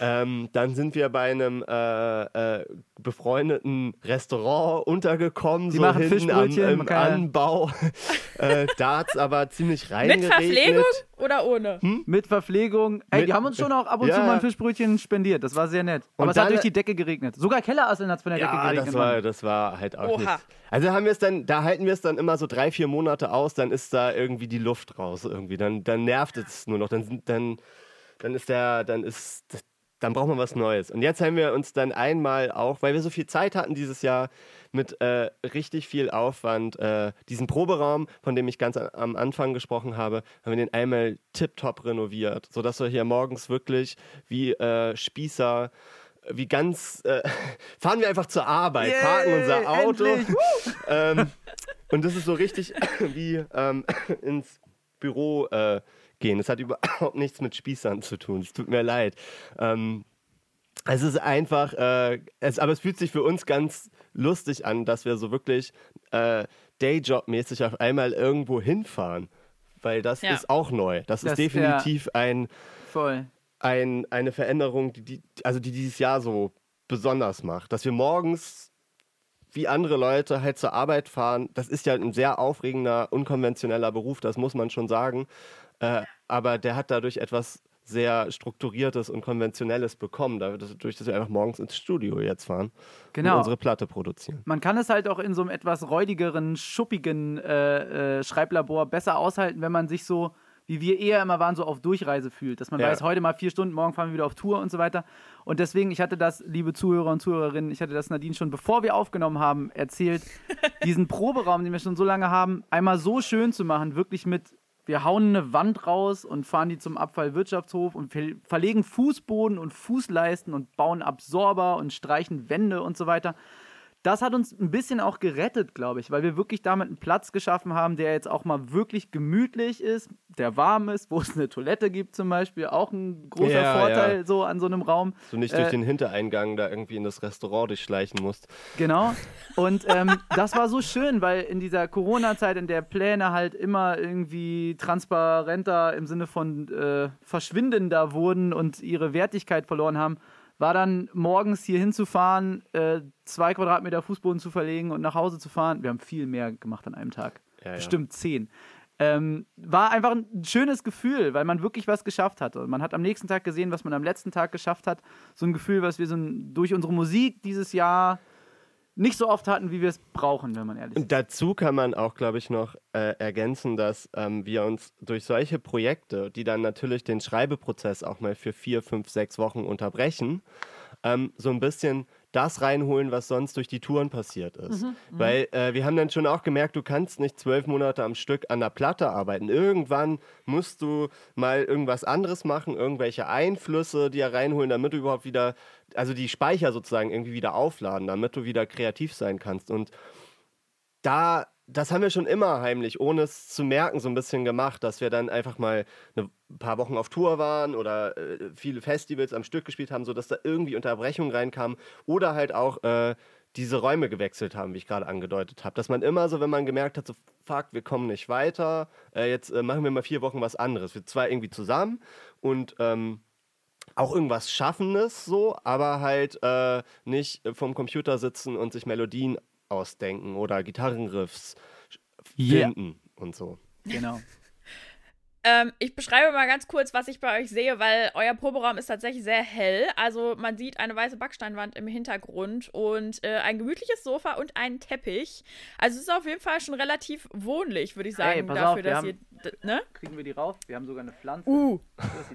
ähm, dann sind wir bei einem äh, äh, befreundeten Restaurant untergekommen, Die so machen hinten am im Anbau. (laughs) äh, da hat es aber ziemlich reingeregnet. Mit Verpflegung oder ohne? Hm? Mit Verpflegung. Ey, Mit, die haben uns schon auch ab und ja. zu mal ein Fischbrötchen spendiert. Das war sehr nett. Aber und es hat durch die Decke geregnet. Sogar Kellerasseln hat es von der ja, Decke geregnet. Das war, das war halt auch Oha. nichts. Also haben wir es dann, da halten wir es dann immer so drei, vier Monate aus, dann ist da irgendwie die Luft raus irgendwie. Dann, dann nervt es nur noch. Dann, dann, dann ist der, dann ist dann braucht man was Neues. Und jetzt haben wir uns dann einmal auch, weil wir so viel Zeit hatten dieses Jahr, mit äh, richtig viel Aufwand äh, diesen Proberaum, von dem ich ganz am Anfang gesprochen habe, haben wir den einmal tiptop renoviert, sodass wir hier morgens wirklich wie äh, Spießer wie ganz, äh, (laughs) fahren wir einfach zur Arbeit, Yay, parken unser Auto. (laughs) ähm, und das ist so richtig (laughs) wie ähm, ins Büro äh, gehen. Es hat überhaupt (coughs) nichts mit Spießern zu tun. Es tut mir leid. Ähm, es ist einfach, äh, es, aber es fühlt sich für uns ganz lustig an, dass wir so wirklich äh, Dayjob-mäßig auf einmal irgendwo hinfahren. Weil das ja. ist auch neu. Das, das ist definitiv ja, ein, ein, eine Veränderung, die, die, also die dieses Jahr so besonders macht. Dass wir morgens wie andere Leute halt zur Arbeit fahren, das ist ja ein sehr aufregender, unkonventioneller Beruf, das muss man schon sagen. Äh, aber der hat dadurch etwas sehr strukturiertes und konventionelles bekommen, dadurch, dass wir einfach morgens ins Studio jetzt fahren genau. und unsere Platte produzieren. Man kann es halt auch in so einem etwas räudigeren, schuppigen äh, äh, Schreiblabor besser aushalten, wenn man sich so, wie wir eher immer waren, so auf Durchreise fühlt. Dass man ja. weiß, heute mal vier Stunden, morgen fahren wir wieder auf Tour und so weiter. Und deswegen, ich hatte das, liebe Zuhörer und Zuhörerinnen, ich hatte das Nadine schon, bevor wir aufgenommen haben, erzählt, (laughs) diesen Proberaum, den wir schon so lange haben, einmal so schön zu machen, wirklich mit wir hauen eine Wand raus und fahren die zum Abfallwirtschaftshof und verlegen Fußboden und Fußleisten und bauen Absorber und streichen Wände und so weiter das hat uns ein bisschen auch gerettet, glaube ich, weil wir wirklich damit einen Platz geschaffen haben, der jetzt auch mal wirklich gemütlich ist, der warm ist, wo es eine Toilette gibt zum Beispiel, auch ein großer ja, Vorteil ja. so an so einem Raum. So nicht durch äh, den Hintereingang da irgendwie in das Restaurant durchschleichen musst. Genau. (laughs) Und ähm, das war so schön, weil in dieser Corona-Zeit, in der Pläne halt immer irgendwie transparenter im Sinne von äh, verschwindender wurden und ihre Wertigkeit verloren haben, war dann morgens hier hinzufahren, äh, zwei Quadratmeter Fußboden zu verlegen und nach Hause zu fahren. Wir haben viel mehr gemacht an einem Tag. Ja, Bestimmt ja. zehn. Ähm, war einfach ein schönes Gefühl, weil man wirklich was geschafft hat. Und man hat am nächsten Tag gesehen, was man am letzten Tag geschafft hat. So ein Gefühl, was wir so ein, durch unsere Musik dieses Jahr nicht so oft hatten, wie wir es brauchen, wenn man ehrlich ist. Dazu kann man auch, glaube ich, noch äh, ergänzen, dass ähm, wir uns durch solche Projekte, die dann natürlich den Schreibeprozess auch mal für vier, fünf, sechs Wochen unterbrechen, ähm, so ein bisschen das reinholen, was sonst durch die Touren passiert ist. Mhm, mhm, Weil äh, wir haben dann schon auch gemerkt, du kannst nicht zwölf Monate am Stück an der Platte arbeiten. Irgendwann musst du mal irgendwas anderes machen, irgendwelche Einflüsse dir reinholen, damit du überhaupt wieder, also die Speicher sozusagen irgendwie wieder aufladen, damit du wieder kreativ sein kannst. Und da das haben wir schon immer heimlich, ohne es zu merken, so ein bisschen gemacht, dass wir dann einfach mal ein paar Wochen auf Tour waren oder äh, viele Festivals am Stück gespielt haben, sodass da irgendwie Unterbrechungen reinkamen oder halt auch äh, diese Räume gewechselt haben, wie ich gerade angedeutet habe. Dass man immer so, wenn man gemerkt hat, so fuck, wir kommen nicht weiter, äh, jetzt äh, machen wir mal vier Wochen was anderes. Wir zwei irgendwie zusammen und ähm, auch irgendwas Schaffendes so, aber halt äh, nicht vom Computer sitzen und sich Melodien ausdenken oder Gitarrenriffs finden yeah. und so. Genau. (laughs) Ähm, ich beschreibe mal ganz kurz, was ich bei euch sehe, weil euer Proberaum ist tatsächlich sehr hell. Also man sieht eine weiße Backsteinwand im Hintergrund und äh, ein gemütliches Sofa und einen Teppich. Also es ist auf jeden Fall schon relativ wohnlich, würde ich sagen, hey, dafür, auf, dass haben, ihr. Ne? Kriegen wir die rauf? Wir haben sogar eine Pflanze. Uh.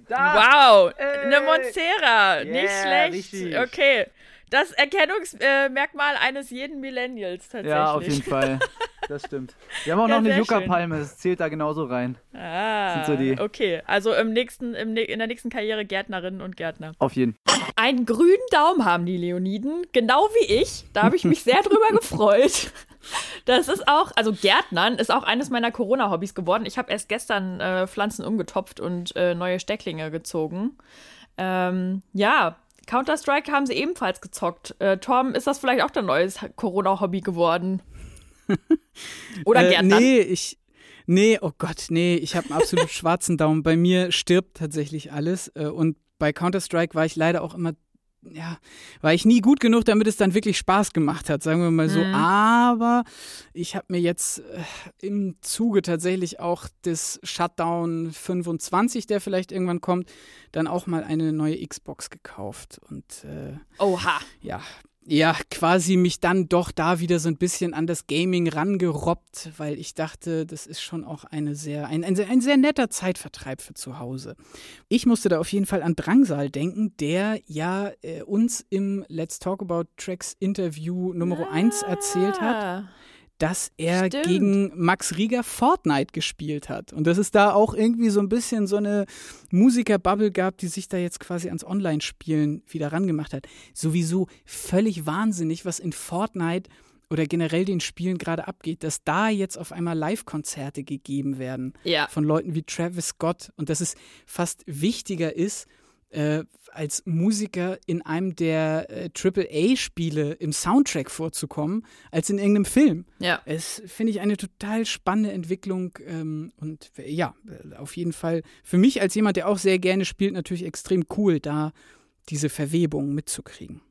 Wow, Ey. eine Monstera. Yeah, Nicht schlecht. Richtig. Okay. Das Erkennungsmerkmal eines jeden Millennials tatsächlich. Ja, auf jeden Fall. (laughs) Das stimmt. Wir haben auch ja, noch eine Yucca-Palme, das zählt da genauso rein. Ah, so okay. Also im nächsten, im, in der nächsten Karriere Gärtnerinnen und Gärtner. Auf jeden. Einen grünen Daumen haben die Leoniden, genau wie ich. Da habe ich mich sehr drüber (laughs) gefreut. Das ist auch, also Gärtnern ist auch eines meiner Corona-Hobbys geworden. Ich habe erst gestern äh, Pflanzen umgetopft und äh, neue Stecklinge gezogen. Ähm, ja, Counter-Strike haben sie ebenfalls gezockt. Äh, Tom, ist das vielleicht auch dein neues Corona-Hobby geworden? (laughs) Oder äh, Nee, ich. Nee, oh Gott, nee, ich habe einen absolut (laughs) schwarzen Daumen. Bei mir stirbt tatsächlich alles. Äh, und bei Counter-Strike war ich leider auch immer ja, war ich nie gut genug, damit es dann wirklich Spaß gemacht hat, sagen wir mal so. Mhm. Aber ich habe mir jetzt äh, im Zuge tatsächlich auch des Shutdown 25, der vielleicht irgendwann kommt, dann auch mal eine neue Xbox gekauft. Und äh, Oha. Ja, ja, quasi mich dann doch da wieder so ein bisschen an das Gaming rangerobbt, weil ich dachte, das ist schon auch eine sehr, ein, ein, ein sehr netter Zeitvertreib für zu Hause. Ich musste da auf jeden Fall an Drangsal denken, der ja äh, uns im Let's Talk About Tracks Interview Nummer ah. 1 erzählt hat dass er Stimmt. gegen Max Rieger Fortnite gespielt hat. Und dass es da auch irgendwie so ein bisschen so eine Musikerbubble gab, die sich da jetzt quasi ans Online-Spielen wieder rangemacht hat. Sowieso völlig wahnsinnig, was in Fortnite oder generell den Spielen gerade abgeht, dass da jetzt auf einmal Live-Konzerte gegeben werden ja. von Leuten wie Travis Scott und dass es fast wichtiger ist, äh, als Musiker in einem der äh, AAA-Spiele im Soundtrack vorzukommen, als in irgendeinem Film. Ja. Es finde ich eine total spannende Entwicklung ähm, und äh, ja, auf jeden Fall für mich als jemand, der auch sehr gerne spielt, natürlich extrem cool, da diese Verwebung mitzukriegen.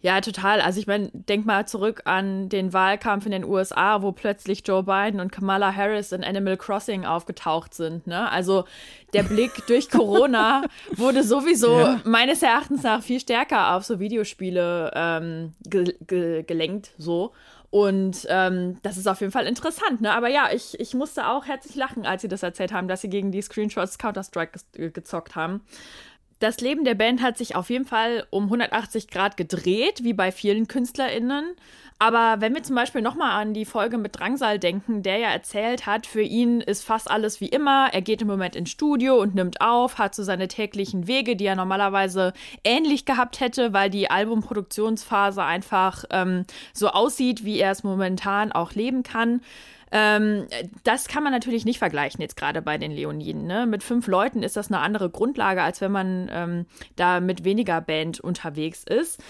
Ja, total. Also ich meine, denk mal zurück an den Wahlkampf in den USA, wo plötzlich Joe Biden und Kamala Harris in Animal Crossing aufgetaucht sind. Ne? Also der Blick (laughs) durch Corona wurde sowieso ja. meines Erachtens nach viel stärker auf so Videospiele ähm, ge ge gelenkt. So. Und ähm, das ist auf jeden Fall interessant, ne? Aber ja, ich, ich musste auch herzlich lachen, als sie das erzählt haben, dass sie gegen die Screenshots Counter-Strike ge gezockt haben das Leben der Band hat sich auf jeden Fall um 180 Grad gedreht, wie bei vielen KünstlerInnen. Aber wenn wir zum Beispiel nochmal an die Folge mit Drangsal denken, der ja erzählt hat, für ihn ist fast alles wie immer. Er geht im Moment ins Studio und nimmt auf, hat so seine täglichen Wege, die er normalerweise ähnlich gehabt hätte, weil die Albumproduktionsphase einfach ähm, so aussieht, wie er es momentan auch leben kann. Ähm, das kann man natürlich nicht vergleichen, jetzt gerade bei den Leoniden. Ne? Mit fünf Leuten ist das eine andere Grundlage, als wenn man ähm, da mit weniger Band unterwegs ist.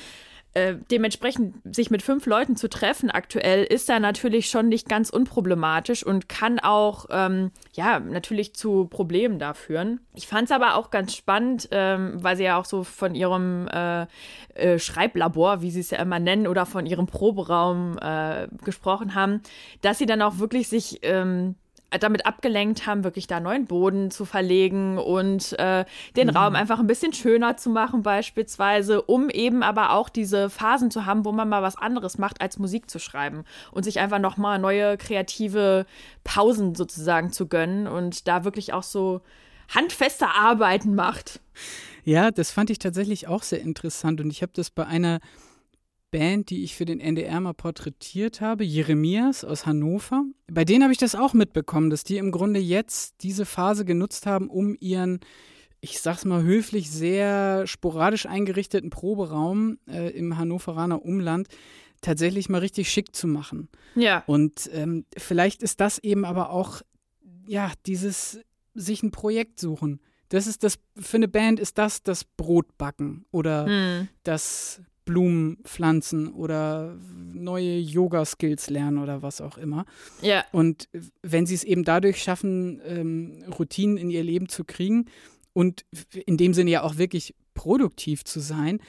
Äh, dementsprechend sich mit fünf Leuten zu treffen aktuell ist da natürlich schon nicht ganz unproblematisch und kann auch ähm, ja natürlich zu Problemen da führen. Ich fand es aber auch ganz spannend, ähm, weil sie ja auch so von ihrem äh, äh, Schreiblabor, wie sie es ja immer nennen, oder von ihrem Proberaum äh, gesprochen haben, dass sie dann auch wirklich sich ähm, damit abgelenkt haben, wirklich da neuen Boden zu verlegen und äh, den mhm. Raum einfach ein bisschen schöner zu machen beispielsweise, um eben aber auch diese Phasen zu haben, wo man mal was anderes macht, als Musik zu schreiben und sich einfach nochmal neue kreative Pausen sozusagen zu gönnen und da wirklich auch so handfeste Arbeiten macht. Ja, das fand ich tatsächlich auch sehr interessant und ich habe das bei einer Band, die ich für den NDR mal porträtiert habe, Jeremias aus Hannover. Bei denen habe ich das auch mitbekommen, dass die im Grunde jetzt diese Phase genutzt haben, um ihren, ich sag's mal höflich, sehr sporadisch eingerichteten Proberaum äh, im Hannoveraner Umland tatsächlich mal richtig schick zu machen. Ja. Und ähm, vielleicht ist das eben aber auch, ja, dieses sich ein Projekt suchen. Das ist das, für eine Band ist das das Brotbacken oder hm. das Blumen pflanzen oder neue Yoga-Skills lernen oder was auch immer. Ja. Und wenn sie es eben dadurch schaffen, ähm, Routinen in ihr Leben zu kriegen und in dem Sinne ja auch wirklich produktiv zu sein,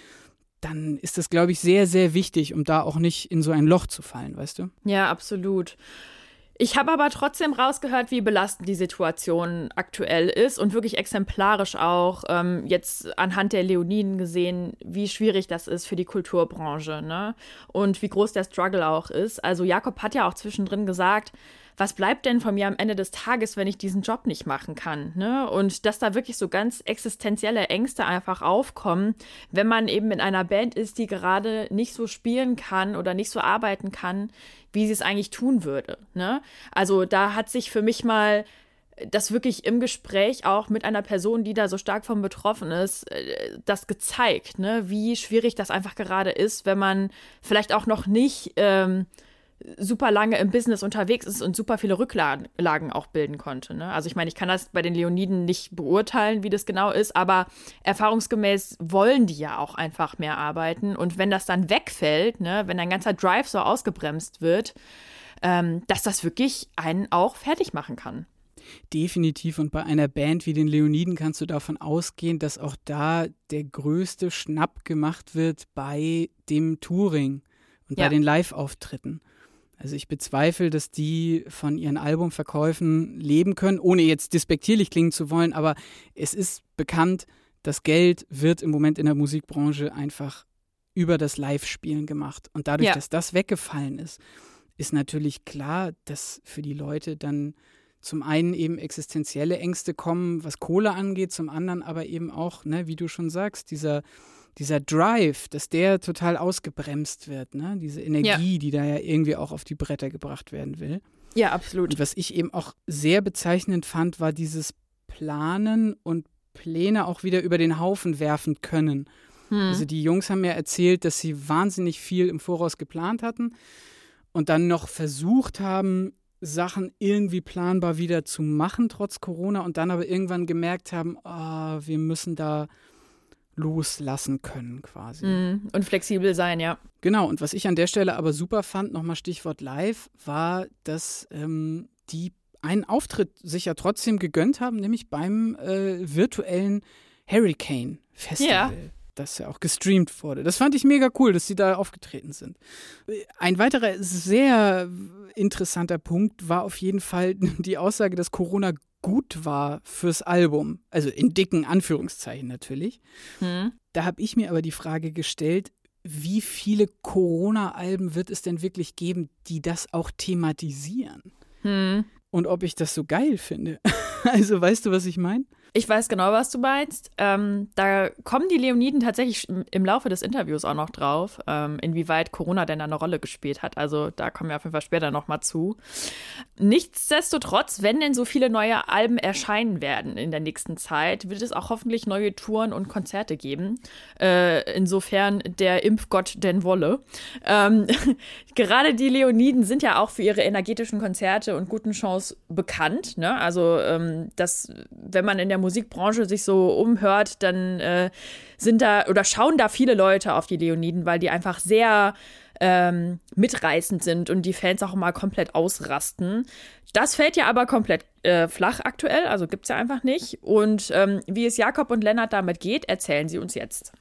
dann ist das, glaube ich, sehr, sehr wichtig, um da auch nicht in so ein Loch zu fallen, weißt du? Ja, absolut. Ich habe aber trotzdem rausgehört, wie belastend die Situation aktuell ist und wirklich exemplarisch auch ähm, jetzt anhand der Leoniden gesehen, wie schwierig das ist für die Kulturbranche ne? und wie groß der Struggle auch ist. Also Jakob hat ja auch zwischendrin gesagt, was bleibt denn von mir am Ende des Tages, wenn ich diesen Job nicht machen kann? Ne? Und dass da wirklich so ganz existenzielle Ängste einfach aufkommen, wenn man eben in einer Band ist, die gerade nicht so spielen kann oder nicht so arbeiten kann, wie sie es eigentlich tun würde. Ne? Also da hat sich für mich mal das wirklich im Gespräch auch mit einer Person, die da so stark von betroffen ist, äh, das gezeigt, ne? wie schwierig das einfach gerade ist, wenn man vielleicht auch noch nicht ähm, super lange im Business unterwegs ist und super viele Rücklagen auch bilden konnte. Ne? Also ich meine, ich kann das bei den Leoniden nicht beurteilen, wie das genau ist, aber erfahrungsgemäß wollen die ja auch einfach mehr arbeiten. Und wenn das dann wegfällt, ne, wenn ein ganzer Drive so ausgebremst wird, ähm, dass das wirklich einen auch fertig machen kann. Definitiv. Und bei einer Band wie den Leoniden kannst du davon ausgehen, dass auch da der größte Schnapp gemacht wird bei dem Touring und ja. bei den Live-Auftritten. Also ich bezweifle, dass die von ihren Albumverkäufen leben können, ohne jetzt despektierlich klingen zu wollen, aber es ist bekannt, das Geld wird im Moment in der Musikbranche einfach über das Live-Spielen gemacht. Und dadurch, ja. dass das weggefallen ist, ist natürlich klar, dass für die Leute dann zum einen eben existenzielle Ängste kommen, was Kohle angeht, zum anderen aber eben auch, ne, wie du schon sagst, dieser dieser Drive, dass der total ausgebremst wird, ne? Diese Energie, ja. die da ja irgendwie auch auf die Bretter gebracht werden will. Ja, absolut. Und was ich eben auch sehr bezeichnend fand, war dieses Planen und Pläne auch wieder über den Haufen werfen können. Hm. Also die Jungs haben mir erzählt, dass sie wahnsinnig viel im Voraus geplant hatten und dann noch versucht haben, Sachen irgendwie planbar wieder zu machen, trotz Corona, und dann aber irgendwann gemerkt haben, oh, wir müssen da loslassen können quasi. Mm, und flexibel sein, ja. Genau, und was ich an der Stelle aber super fand, nochmal Stichwort live, war, dass ähm, die einen Auftritt sich ja trotzdem gegönnt haben, nämlich beim äh, virtuellen Hurricane Festival. Ja. das ja auch gestreamt wurde. Das fand ich mega cool, dass sie da aufgetreten sind. Ein weiterer sehr interessanter Punkt war auf jeden Fall (laughs) die Aussage, dass Corona gut war fürs Album. Also in dicken Anführungszeichen natürlich. Hm. Da habe ich mir aber die Frage gestellt, wie viele Corona-Alben wird es denn wirklich geben, die das auch thematisieren? Hm. Und ob ich das so geil finde. (laughs) also weißt du, was ich meine? Ich weiß genau, was du meinst. Ähm, da kommen die Leoniden tatsächlich im Laufe des Interviews auch noch drauf, ähm, inwieweit Corona denn eine Rolle gespielt hat. Also da kommen wir auf jeden Fall später nochmal zu. Nichtsdestotrotz, wenn denn so viele neue Alben erscheinen werden in der nächsten Zeit, wird es auch hoffentlich neue Touren und Konzerte geben. Äh, insofern der Impfgott denn wolle. Ähm, (laughs) gerade die Leoniden sind ja auch für ihre energetischen Konzerte und guten Shows bekannt. Ne? Also, ähm, das, wenn man in der Musikbranche sich so umhört, dann äh, sind da oder schauen da viele Leute auf die Leoniden, weil die einfach sehr ähm, mitreißend sind und die Fans auch mal komplett ausrasten. Das fällt ja aber komplett äh, flach aktuell, also gibt es ja einfach nicht. Und ähm, wie es Jakob und Lennart damit geht, erzählen sie uns jetzt.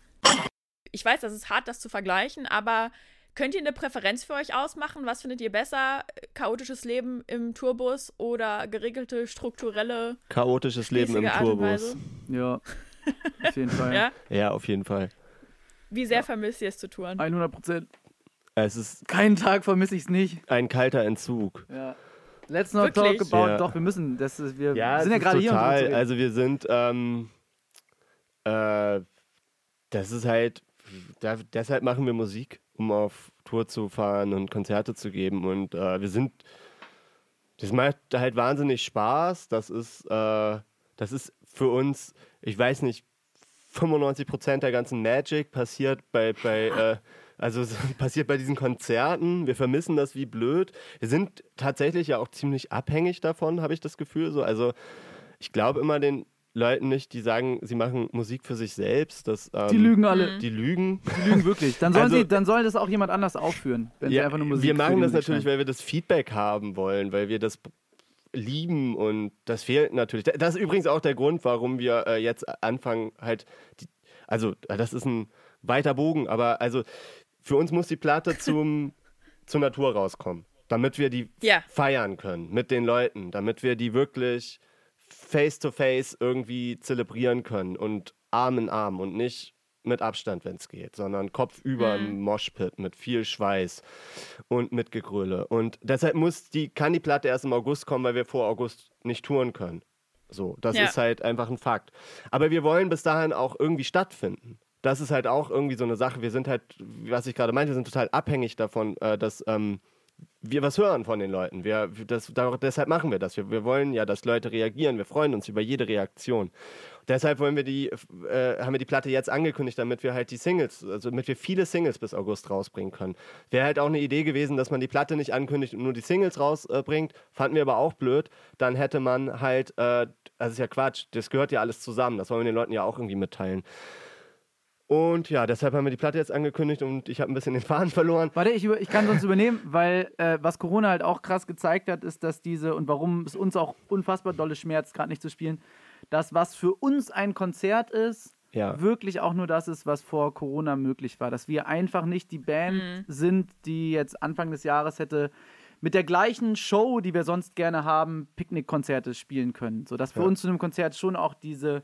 Ich weiß, das ist hart, das zu vergleichen, aber Könnt ihr eine Präferenz für euch ausmachen? Was findet ihr besser? Chaotisches Leben im Tourbus oder geregelte, strukturelle. Chaotisches Leben im Tourbus. Ja, auf jeden Fall. (laughs) ja? ja, auf jeden Fall. Wie sehr ja. vermisst ihr es zu touren? 100 Prozent. Es ist. Keinen Tag vermisse ich es nicht. Ein kalter Entzug. Ja. Let's not Wirklich? talk about. Ja. Doch, wir müssen. Das ist, wir ja, sind ja gerade hier. Total. also, wir sind. Ähm, äh, das ist halt. Da, deshalb machen wir Musik um auf Tour zu fahren und Konzerte zu geben. Und äh, wir sind, das macht halt wahnsinnig Spaß. Das ist, äh, das ist für uns, ich weiß nicht, 95 Prozent der ganzen Magic passiert bei, bei äh, also (laughs) passiert bei diesen Konzerten. Wir vermissen das wie blöd. Wir sind tatsächlich ja auch ziemlich abhängig davon, habe ich das Gefühl. So, also ich glaube immer den Leuten nicht, die sagen, sie machen Musik für sich selbst. Das, ähm, die lügen alle. Die lügen. Die lügen wirklich. Dann sollen, also, sie, dann soll das auch jemand anders aufführen, wenn ja, sie einfach nur Musik Wir machen das natürlich, weil wir das Feedback haben wollen, weil wir das lieben und das fehlt natürlich. Das ist übrigens auch der Grund, warum wir äh, jetzt anfangen, halt, die, also das ist ein weiter Bogen, aber also für uns muss die Platte (laughs) zum, zur Natur rauskommen, damit wir die ja. feiern können mit den Leuten, damit wir die wirklich face-to-face -face irgendwie zelebrieren können und Arm in Arm und nicht mit Abstand, wenn es geht, sondern Kopf über mhm. im Moshpit mit viel Schweiß und mit Gegröle. Und deshalb muss die, kann die Platte erst im August kommen, weil wir vor August nicht touren können. So, das ja. ist halt einfach ein Fakt. Aber wir wollen bis dahin auch irgendwie stattfinden. Das ist halt auch irgendwie so eine Sache. Wir sind halt, was ich gerade meinte, wir sind total abhängig davon, äh, dass ähm, wir was hören von den Leuten. Wir, das, deshalb machen wir das. Wir, wir wollen ja, dass Leute reagieren. Wir freuen uns über jede Reaktion. Deshalb wollen wir die, äh, haben wir die Platte jetzt angekündigt, damit wir halt die Singles, also damit wir viele Singles bis August rausbringen können. Wäre halt auch eine Idee gewesen, dass man die Platte nicht ankündigt und nur die Singles rausbringt. Äh, Fanden wir aber auch blöd. Dann hätte man halt, äh, das ist ja Quatsch, das gehört ja alles zusammen. Das wollen wir den Leuten ja auch irgendwie mitteilen. Und ja, deshalb haben wir die Platte jetzt angekündigt und ich habe ein bisschen den Faden (laughs) verloren. Warte, ich, ich kann sonst übernehmen, weil äh, was Corona halt auch krass gezeigt hat, ist, dass diese und warum es uns auch unfassbar dolle schmerzt, gerade nicht zu spielen, dass was für uns ein Konzert ist, ja. wirklich auch nur das ist, was vor Corona möglich war. Dass wir einfach nicht die Band mhm. sind, die jetzt Anfang des Jahres hätte mit der gleichen Show, die wir sonst gerne haben, Picknickkonzerte spielen können. So dass für ja. uns zu einem Konzert schon auch diese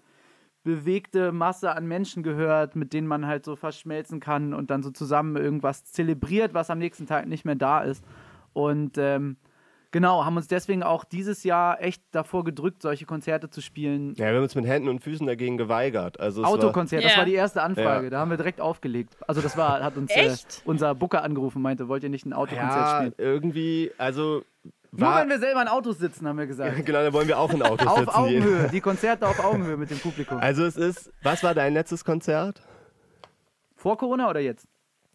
bewegte Masse an Menschen gehört, mit denen man halt so verschmelzen kann und dann so zusammen irgendwas zelebriert, was am nächsten Tag nicht mehr da ist. Und ähm, genau, haben uns deswegen auch dieses Jahr echt davor gedrückt, solche Konzerte zu spielen. Ja, wir haben uns mit Händen und Füßen dagegen geweigert. Also Autokonzert, war, das war die erste Anfrage. Ja. Da haben wir direkt aufgelegt. Also das war, hat uns äh, unser Booker angerufen, meinte, wollt ihr nicht ein Autokonzert ja, spielen? Irgendwie, also nur wenn wir selber in Autos sitzen, haben wir gesagt. (laughs) genau, dann wollen wir auch in Autos auf sitzen. Auf Augenhöhe, (laughs) die Konzerte auf Augenhöhe mit dem Publikum. Also es ist, was war dein letztes Konzert? Vor Corona oder jetzt?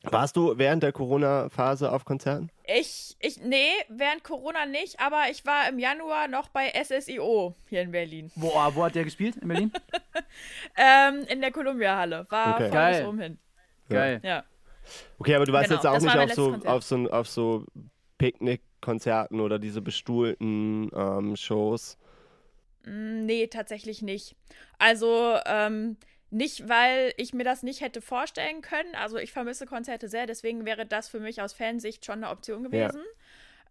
Warst du während der Corona-Phase auf Konzerten? Ich, ich, nee, während Corona nicht, aber ich war im Januar noch bei SSIO hier in Berlin. Wo, wo hat der gespielt in Berlin? (laughs) ähm, in der Columbia-Halle. War okay. Geil. oben hin. Geil. Ja. Okay, aber du warst genau, jetzt auch nicht auf so, auf so, auf so Picknick Konzerten oder diese bestuhlten ähm, Shows? Mm, nee, tatsächlich nicht. Also, ähm, nicht, weil ich mir das nicht hätte vorstellen können. Also ich vermisse Konzerte sehr, deswegen wäre das für mich aus Fansicht schon eine Option gewesen.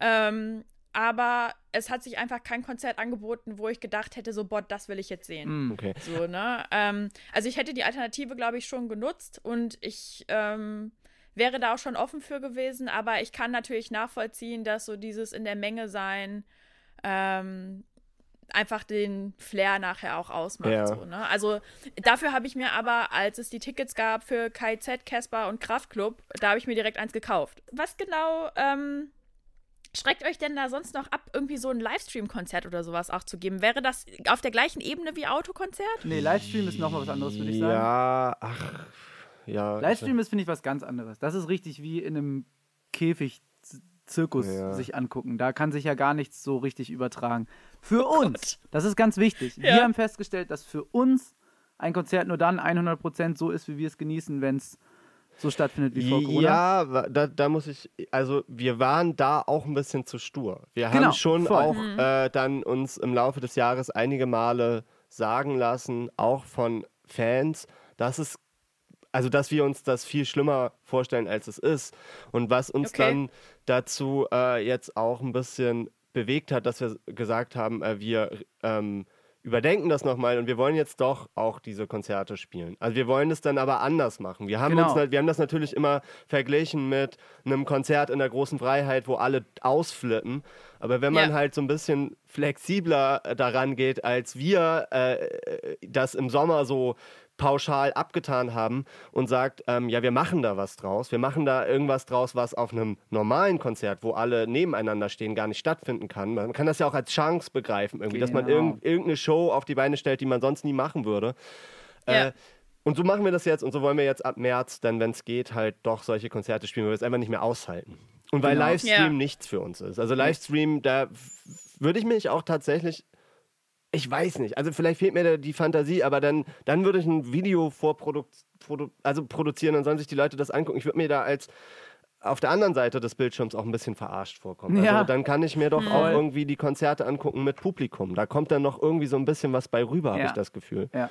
Ja. Ähm, aber es hat sich einfach kein Konzert angeboten, wo ich gedacht hätte, so, boah, das will ich jetzt sehen. Mm, okay. So, ne? Ähm, also ich hätte die Alternative, glaube ich, schon genutzt und ich ähm, wäre da auch schon offen für gewesen, aber ich kann natürlich nachvollziehen, dass so dieses in der Menge sein ähm, einfach den Flair nachher auch ausmacht. Ja. So, ne? Also dafür habe ich mir aber, als es die Tickets gab für KZ, Casper und Kraftklub, da habe ich mir direkt eins gekauft. Was genau ähm, schreckt euch denn da sonst noch ab, irgendwie so ein Livestream-Konzert oder sowas auch zu geben? Wäre das auf der gleichen Ebene wie Autokonzert? Nee, Livestream ist nochmal was anderes, würde ich sagen. Ja, ach, ja. Livestream ist, finde ich, was ganz anderes. Das ist richtig wie in einem Käfig Zirkus ja. sich angucken. Da kann sich ja gar nichts so richtig übertragen. Für oh uns, das ist ganz wichtig. Ja. Wir haben festgestellt, dass für uns ein Konzert nur dann 100% so ist, wie wir es genießen, wenn es so stattfindet wie vor Corona. Ja, da, da, muss ich, also wir waren da auch ein bisschen zu stur. Wir genau, haben schon voll. auch mhm. äh, dann uns im Laufe des Jahres einige Male sagen lassen, auch von Fans, dass es also dass wir uns das viel schlimmer vorstellen, als es ist. Und was uns okay. dann dazu äh, jetzt auch ein bisschen bewegt hat, dass wir gesagt haben, äh, wir ähm, überdenken das nochmal und wir wollen jetzt doch auch diese Konzerte spielen. Also wir wollen es dann aber anders machen. Wir haben, genau. uns, wir haben das natürlich immer verglichen mit einem Konzert in der großen Freiheit, wo alle ausflippen. Aber wenn man ja. halt so ein bisschen flexibler daran geht, als wir äh, das im Sommer so pauschal abgetan haben und sagt, ähm, ja, wir machen da was draus. Wir machen da irgendwas draus, was auf einem normalen Konzert, wo alle nebeneinander stehen, gar nicht stattfinden kann. Man kann das ja auch als Chance begreifen, irgendwie, genau. dass man genau. irg irgendeine Show auf die Beine stellt, die man sonst nie machen würde. Ja. Äh, und so machen wir das jetzt und so wollen wir jetzt ab März dann, wenn es geht, halt doch solche Konzerte spielen, weil wir es einfach nicht mehr aushalten. Und weil genau. Livestream ja. nichts für uns ist. Also Livestream, da würde ich mich auch tatsächlich ich weiß nicht. Also vielleicht fehlt mir die Fantasie, aber dann, dann würde ich ein Video vorproduzieren, produ also produzieren, dann sollen sich die Leute das angucken. Ich würde mir da als auf der anderen Seite des Bildschirms auch ein bisschen verarscht vorkommen. Ja. Also dann kann ich mir doch mhm. auch irgendwie die Konzerte angucken mit Publikum. Da kommt dann noch irgendwie so ein bisschen was bei rüber, ja. habe ich das Gefühl. Ja.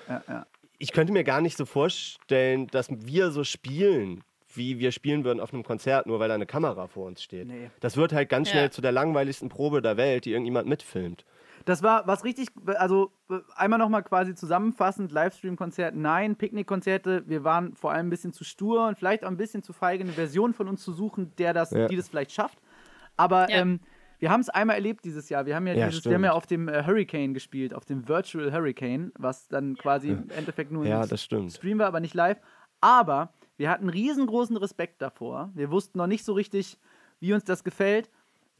Ich könnte mir gar nicht so vorstellen, dass wir so spielen, wie wir spielen würden auf einem Konzert, nur weil da eine Kamera vor uns steht. Nee. Das wird halt ganz schnell zu der langweiligsten Probe der Welt, die irgendjemand mitfilmt. Das war was richtig, also einmal nochmal quasi zusammenfassend, Livestream-Konzert, nein, Picknick-Konzerte, wir waren vor allem ein bisschen zu stur und vielleicht auch ein bisschen zu feige, eine Version von uns zu suchen, der das, ja. die das vielleicht schafft. Aber ja. ähm, wir haben es einmal erlebt dieses Jahr. Wir haben ja, ja dieses, wir haben ja auf dem äh, Hurricane gespielt, auf dem Virtual Hurricane, was dann quasi im Endeffekt nur ja, ein Stream war, aber nicht live. Aber wir hatten riesengroßen Respekt davor. Wir wussten noch nicht so richtig, wie uns das gefällt.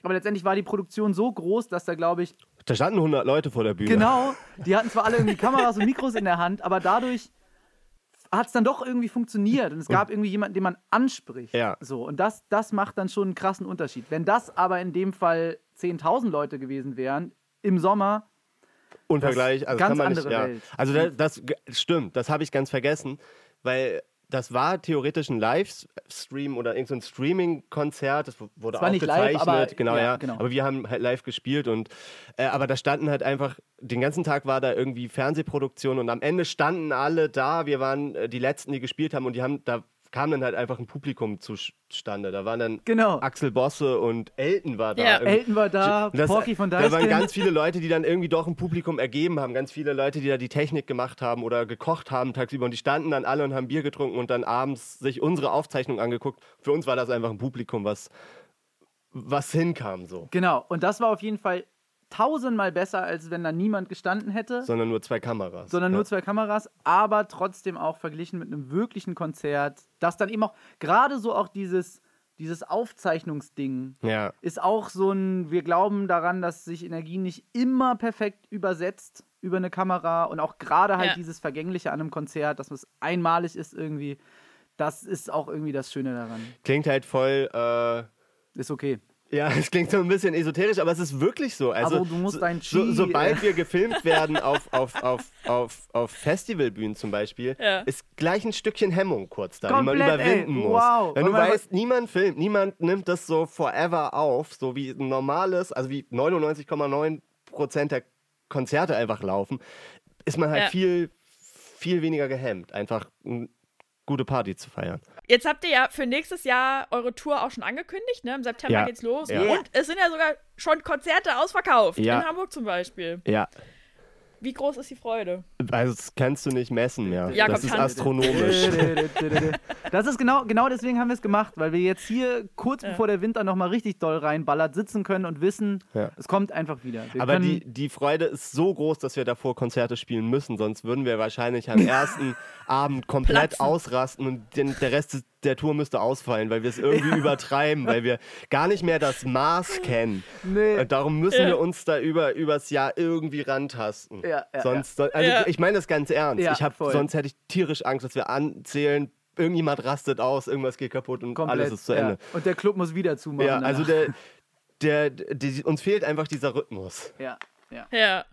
Aber letztendlich war die Produktion so groß, dass da, glaube ich. Da standen 100 Leute vor der Bühne. Genau. Die hatten zwar alle irgendwie Kameras und Mikros in der Hand, aber dadurch hat es dann doch irgendwie funktioniert. Und es gab irgendwie jemanden, den man anspricht. Ja. So. Und das, das macht dann schon einen krassen Unterschied. Wenn das aber in dem Fall 10.000 Leute gewesen wären, im Sommer. Unvergleich, also ganz kann man nicht, andere ja. Welt. Also das, das stimmt, das habe ich ganz vergessen, weil das war theoretisch ein Livestream oder irgendein so Streaming-Konzert. Das wurde das war aufgezeichnet. Nicht live, aber, genau, ja, ja. Genau. Aber wir haben halt live gespielt und äh, aber da standen halt einfach, den ganzen Tag war da irgendwie Fernsehproduktion und am Ende standen alle da. Wir waren äh, die Letzten, die gespielt haben und die haben, da kam dann halt einfach ein Publikum zustande. Da waren dann genau. Axel Bosse und Elton war da. Ja, Elton war da, das, Porky von Deichkind. Da waren ganz viele Leute, die dann irgendwie doch ein Publikum ergeben haben. Ganz viele Leute, die da die Technik gemacht haben oder gekocht haben tagsüber. Und die standen dann alle und haben Bier getrunken und dann abends sich unsere Aufzeichnung angeguckt. Für uns war das einfach ein Publikum, was, was hinkam so. Genau. Und das war auf jeden Fall tausendmal besser, als wenn da niemand gestanden hätte. Sondern nur zwei Kameras. Sondern ja. nur zwei Kameras, aber trotzdem auch verglichen mit einem wirklichen Konzert, das dann eben auch, gerade so auch dieses, dieses Aufzeichnungsding ja. ist auch so ein, wir glauben daran, dass sich Energie nicht immer perfekt übersetzt über eine Kamera und auch gerade halt ja. dieses Vergängliche an einem Konzert, dass es einmalig ist irgendwie, das ist auch irgendwie das Schöne daran. Klingt halt voll. Äh ist okay. Ja, (laughs) es klingt so ein bisschen esoterisch, aber es ist wirklich so. Also, aber du musst dein so, sobald wir gefilmt (laughs) werden auf, auf, auf, auf, auf Festivalbühnen zum Beispiel, ja. ist gleich ein Stückchen Hemmung kurz da, Komplett, die man überwinden ey. muss. Wow. Wenn du weißt, niemand filmt, niemand nimmt das so forever auf, so wie ein normales, also wie 99,9 Prozent der Konzerte einfach laufen, ist man halt ja. viel viel weniger gehemmt, einfach eine gute Party zu feiern. Jetzt habt ihr ja für nächstes Jahr eure Tour auch schon angekündigt, ne? Im September Ja. geht's los. Ja. Und es sind ja sogar schon Konzerte ausverkauft. Ja. In Hamburg zum Beispiel. Ja, Wie groß ist die Freude? also das kannst du nicht messen mehr. Jakob das ist astronomisch. (laughs) Das ist genau, genau deswegen haben wir es gemacht, weil wir jetzt hier kurz Ja. bevor der Winter nochmal richtig doll reinballert, sitzen können und wissen, Ja. es kommt einfach wieder. Wir Aber die, die Freude ist so groß, dass wir davor Konzerte spielen müssen, sonst würden wir wahrscheinlich am (laughs) ersten Abend komplett Platzen. ausrasten und den, der Rest des- der Tour müsste ausfallen, weil wir es irgendwie (laughs) übertreiben, weil wir gar nicht mehr das Maß (laughs) kennen. Nee. Äh, Darum müssen Ja. wir uns da über übers Jahr irgendwie rantasten. Ja, ja, sonst, so- also Ja. ich meine das ganz ernst. Ja, ich hab, voll. sonst hätte ich tierisch Angst, dass wir anzählen, irgendjemand rastet aus, irgendwas geht kaputt und komplett, alles ist zu ja. Ende. Und der Club muss wieder zumachen. Ja, also der, der, die, uns fehlt einfach dieser Rhythmus. Ja, ja. Ja.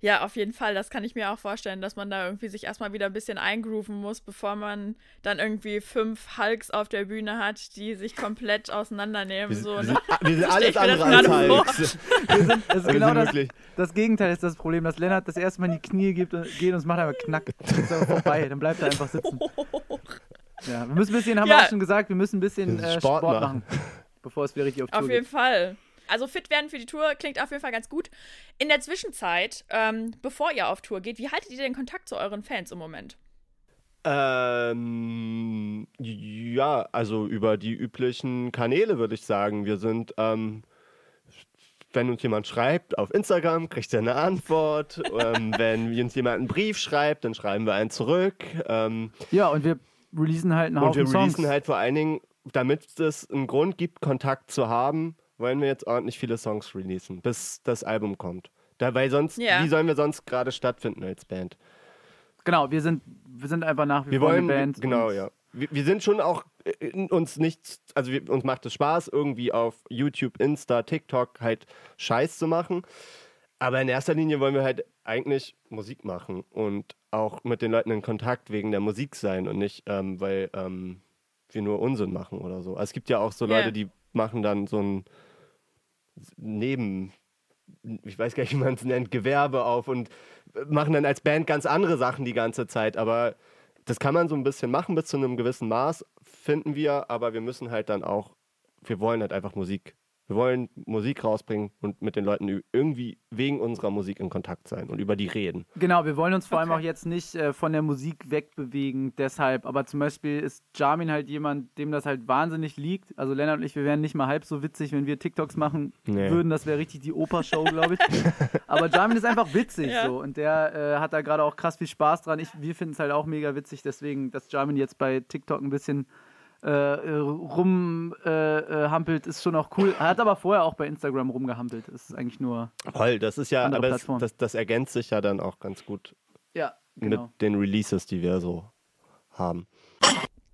Ja, auf jeden Fall. Das kann ich mir auch vorstellen, dass man da irgendwie sich erstmal wieder ein bisschen eingrooven muss, bevor man dann irgendwie fünf Hulks auf der Bühne hat, die sich komplett auseinandernehmen. Wir, so, wir, ne? sind, wir sind (laughs) alles andere als. Hulks. Wir sind, das ist Wir genau sind das, das Gegenteil ist das Problem, dass Lennart das erste Mal in die Knie gibt und, geht und es macht einfach knack. Dann ist er vorbei, dann bleibt er einfach sitzen. (laughs) Ja, wir müssen ein bisschen, haben wir Ja. auch schon gesagt, wir müssen ein bisschen äh, Sport, Sport machen, bevor es wieder richtig auf Tour Auf jeden geht. Fall. Also fit werden für die Tour klingt auf jeden Fall ganz gut. In der Zwischenzeit, ähm, bevor ihr auf Tour geht, wie haltet ihr den Kontakt zu euren Fans im Moment? Ähm, ja, also über die üblichen Kanäle würde ich sagen. Wir sind, ähm, wenn uns jemand schreibt auf Instagram, kriegt er eine Antwort. (laughs) ähm, wenn uns jemand einen Brief schreibt, dann schreiben wir einen zurück. Ähm, Ja, und wir releasen halt einen und Haufen wir releasen Songs. halt vor allen Dingen, damit es einen Grund gibt, Kontakt zu haben, wollen wir jetzt ordentlich viele Songs releasen, bis das Album kommt. Da, weil sonst, Ja. wie sollen wir sonst gerade stattfinden als Band? Genau, wir sind, wir sind einfach nach wie Wir vor wollen, eine Band. genau, ja. Wir, wir sind schon auch äh, uns nicht, also wir, uns macht es Spaß, irgendwie auf YouTube, Insta, TikTok halt Scheiß zu machen. Aber in erster Linie wollen wir halt eigentlich Musik machen und auch mit den Leuten in Kontakt wegen der Musik sein und nicht, ähm, weil ähm, wir nur Unsinn machen oder so. Also es gibt ja auch so Ja. Leute, die machen dann so ein Neben, ich weiß gar nicht, wie man es nennt, Gewerbe auf und machen dann als Band ganz andere Sachen die ganze Zeit. Aber das kann man so ein bisschen machen bis zu einem gewissen Maß, finden wir. Aber wir müssen halt dann auch, wir wollen halt einfach Musik. Wir wollen Musik rausbringen und mit den Leuten irgendwie wegen unserer Musik in Kontakt sein und über die reden. Genau, wir wollen uns vor allem Okay. auch jetzt nicht äh, von der Musik wegbewegen, deshalb. Aber zum Beispiel ist Jamin halt jemand, dem das halt wahnsinnig liegt. Also Lennart und ich, wir wären nicht mal halb so witzig, wenn wir TikToks machen Nee. würden. Das wäre richtig die Oper-Show, glaube ich. (laughs) Aber Jamin ist einfach witzig Ja. so und der äh, hat da gerade auch krass viel Spaß dran. Ich, wir finden es halt auch mega witzig, deswegen, dass Jamin jetzt bei TikTok ein bisschen äh, rumhampelt, äh, äh, hampelt, ist schon auch cool. Er hat aber vorher auch bei Instagram rumgehampelt. Das ist eigentlich nur. Voll, das ist ja, Andere aber Plattform. das, das ergänzt sich ja dann auch ganz gut Ja, genau. mit den Releases, die wir so haben.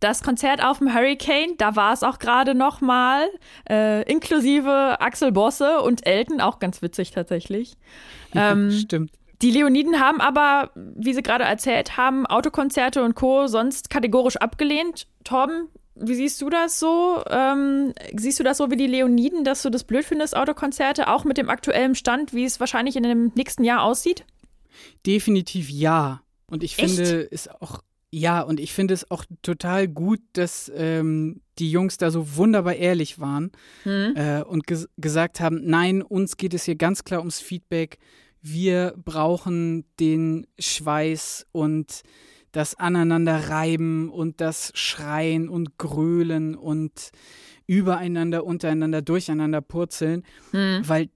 Das Konzert auf dem Hurricane, da war es auch gerade noch mal, äh, inklusive Axel Bosse und Elton, auch ganz witzig tatsächlich. (laughs) Ähm, Stimmt. Die Leoniden haben aber, wie sie gerade erzählt haben, Autokonzerte und Co. sonst kategorisch abgelehnt. Torben, wie siehst du das so? Ähm, siehst du das so wie die Leoniden, dass du das blöd findest, Autokonzerte, auch mit dem aktuellen Stand, wie es wahrscheinlich in dem nächsten Jahr aussieht? Definitiv ja. Und ich Echt? finde es auch, ja, und ich finde es auch total gut, dass ähm, die Jungs da so wunderbar ehrlich waren Hm? äh, und ges gesagt haben, nein, uns geht es hier ganz klar ums Feedback. Wir brauchen den Schweiß und das Aneinanderreiben und das Schreien und Grölen und übereinander, untereinander, durcheinander purzeln, Hm. weil,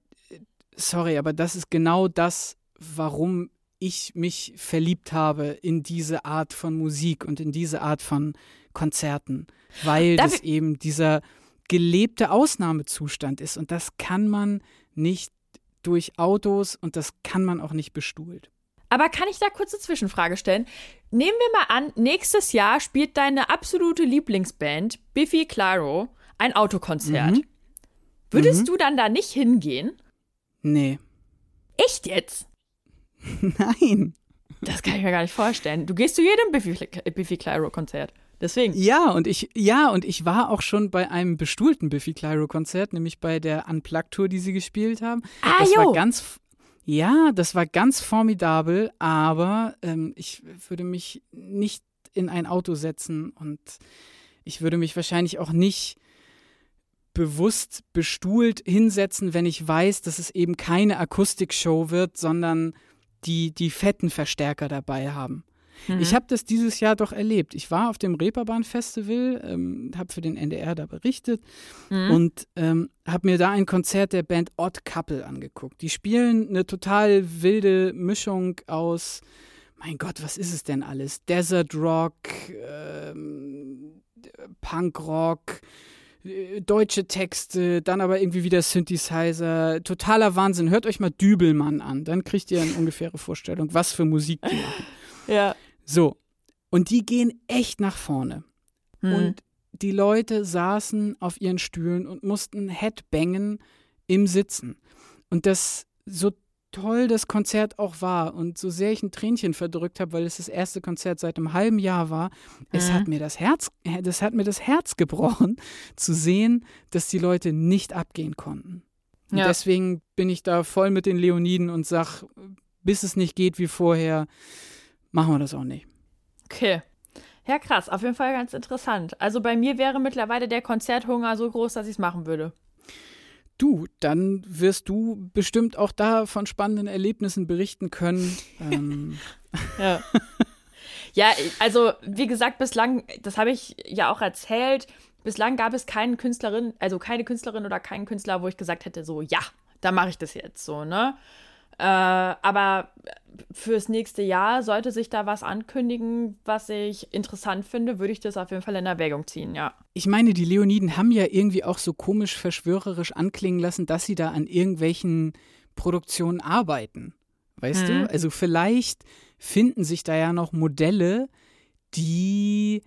sorry, aber das ist genau das, warum ich mich verliebt habe in diese Art von Musik und in diese Art von Konzerten, weil Darf das eben dieser gelebte Ausnahmezustand ist und das kann man nicht durch Autos und das kann man auch nicht bestuhlt. Aber kann ich da kurz eine Zwischenfrage stellen? Nehmen wir mal an, nächstes Jahr spielt deine absolute Lieblingsband, Biffy Clyro, ein Autokonzert. Mhm. Würdest Mhm. du dann da nicht hingehen? Nee. Echt jetzt? (laughs) Nein. Das kann ich mir gar nicht vorstellen. Du gehst zu jedem Biffy, Biffy Clyro-Konzert. Deswegen. Ja, und ich, ja, und ich war auch schon bei einem bestuhlten Biffy Clyro Konzert, nämlich bei der Unplugged Tour, die sie gespielt haben. Ah, das jo. war ganz, Ja, das war ganz formidabel, aber ähm, ich würde mich nicht in ein Auto setzen und ich würde mich wahrscheinlich auch nicht bewusst bestuhlt hinsetzen, wenn ich weiß, dass es eben keine Akustikshow wird, sondern die die fetten Verstärker dabei haben. Mhm. Ich habe das dieses Jahr doch erlebt. Ich war auf dem Reeperbahn-Festival, ähm, habe für den NDR da berichtet mhm. und ähm, habe mir da ein Konzert der Band Odd Couple angeguckt. Die spielen eine total wilde Mischung aus, mein Gott, was ist es denn alles? Desert Rock, ähm, Punk Rock, äh, deutsche Texte, dann aber irgendwie wieder Synthesizer, totaler Wahnsinn. Hört euch mal Dübelmann an, dann kriegt ihr eine ungefähre Vorstellung, was für Musik die (laughs) machen. Ja. So, und die gehen echt nach vorne. Hm. Und die Leute saßen auf ihren Stühlen und mussten Headbangen im Sitzen. Und das so toll das Konzert auch war und so sehr ich ein Tränchen verdrückt habe, weil es das erste Konzert seit einem halben Jahr war, mhm. es hat mir das Herz, das hat mir das Herz gebrochen, zu sehen, dass die Leute nicht abgehen konnten. Und ja. deswegen bin ich da voll mit den Leoniden und sag, bis es nicht geht wie vorher, machen wir das auch nicht. Okay. Ja, krass. Auf jeden Fall ganz interessant. Also bei mir wäre mittlerweile der Konzerthunger so groß, dass ich es machen würde. Du, dann wirst du bestimmt auch da von spannenden Erlebnissen berichten können. (laughs) ähm. ja. ja, also wie gesagt, bislang, das habe ich ja auch erzählt, bislang gab es keinen Künstlerin, also keine Künstlerin oder keinen Künstler, wo ich gesagt hätte, so, ja, da mache ich das jetzt so, ne? Äh, aber fürs nächste Jahr sollte sich da was ankündigen, was ich interessant finde, würde ich das auf jeden Fall in Erwägung ziehen, ja. Ich meine, die Leoniden haben ja irgendwie auch so komisch verschwörerisch anklingen lassen, dass sie da an irgendwelchen Produktionen arbeiten. Weißt hm. du? Also vielleicht finden sich da ja noch Modelle, die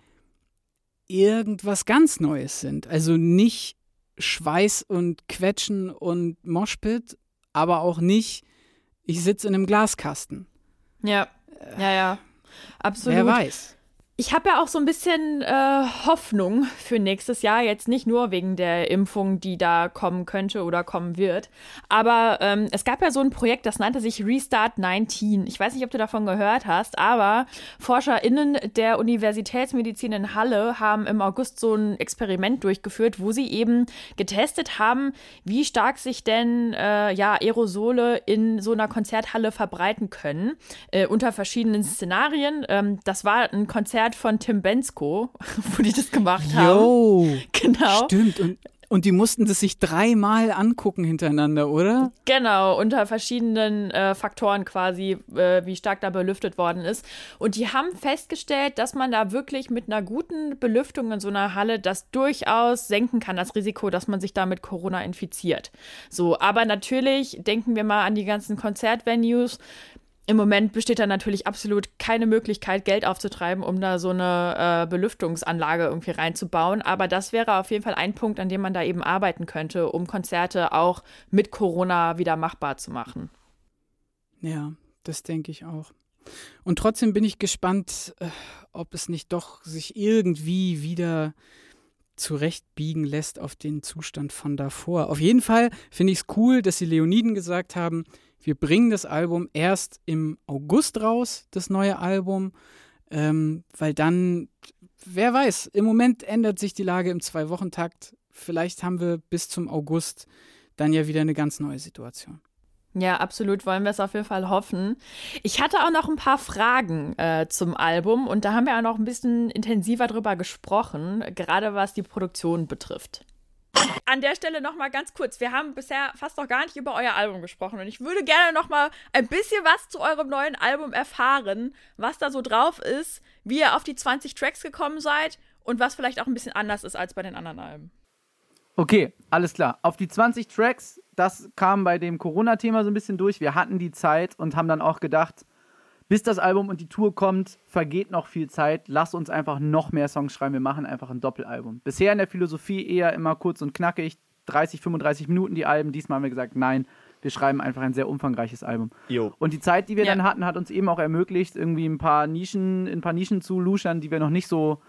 irgendwas ganz Neues sind. Also nicht Schweiß und Quetschen und Moshpit, aber auch nicht ich sitze in einem Glaskasten. Ja, ja, ja. Absolut. Wer weiß. Ich habe ja auch so ein bisschen äh, Hoffnung für nächstes Jahr, jetzt nicht nur wegen der Impfung, die da kommen könnte oder kommen wird. Aber ähm, es gab ja so ein Projekt, das nannte sich Restart 19. Ich weiß nicht, ob du davon gehört hast, aber ForscherInnen der Universitätsmedizin in Halle haben im August so ein Experiment durchgeführt, wo sie eben getestet haben, wie stark sich denn äh, ja, Aerosole in so einer Konzerthalle verbreiten können, äh, unter verschiedenen Szenarien. Ähm, das war ein Konzert Konzert von Tim Bensko, (laughs) wo die das gemacht haben. Jo, genau. Stimmt. Und, und die mussten das sich dreimal angucken hintereinander, oder? Genau, unter verschiedenen äh, Faktoren quasi, äh, wie stark da belüftet worden ist. Und die haben festgestellt, dass man da wirklich mit einer guten Belüftung in so einer Halle das durchaus senken kann, das Risiko, dass man sich da mit Corona infiziert. So, aber natürlich denken wir mal an die ganzen Konzertvenues im Moment besteht da natürlich absolut keine Möglichkeit, Geld aufzutreiben, um da so eine äh, Belüftungsanlage irgendwie reinzubauen. Aber das wäre auf jeden Fall ein Punkt, an dem man da eben arbeiten könnte, um Konzerte auch mit Corona wieder machbar zu machen. Ja, das denke ich auch. Und trotzdem bin ich gespannt, äh, ob es nicht doch sich irgendwie wieder zurechtbiegen lässt auf den Zustand von davor. Auf jeden Fall finde ich es cool, dass die Leoniden gesagt haben, wir bringen das Album erst im August raus, das neue Album, ähm, weil dann, wer weiß, im Moment ändert sich die Lage im Zwei-Wochen-Takt. Vielleicht haben wir bis zum August dann ja wieder eine ganz neue Situation. Ja, absolut wollen wir es auf jeden Fall hoffen. Ich hatte auch noch ein paar Fragen äh, zum Album und da haben wir auch noch ein bisschen intensiver drüber gesprochen, gerade was die Produktion betrifft. An der Stelle noch mal ganz kurz. Wir haben bisher fast noch gar nicht über euer Album gesprochen und ich würde gerne noch mal ein bisschen was zu eurem neuen Album erfahren, was da so drauf ist, wie ihr auf die 20 Tracks gekommen seid und was vielleicht auch ein bisschen anders ist als bei den anderen Alben. Okay, alles klar. Auf die 20 Tracks, das kam bei dem Corona-Thema so ein bisschen durch. Wir hatten die Zeit und haben dann auch gedacht, bis das Album und die Tour kommt, vergeht noch viel Zeit. Lass uns einfach noch mehr Songs schreiben. Wir machen einfach ein Doppelalbum. Bisher in der Philosophie eher immer kurz und knackig, 30, 35 Minuten die Alben. Diesmal haben wir gesagt, nein, wir schreiben einfach ein sehr umfangreiches Album. Jo. Und die Zeit, die wir ja. dann hatten, hat uns eben auch ermöglicht, irgendwie ein paar Nischen, ein paar Nischen zu luschern, die wir noch nicht so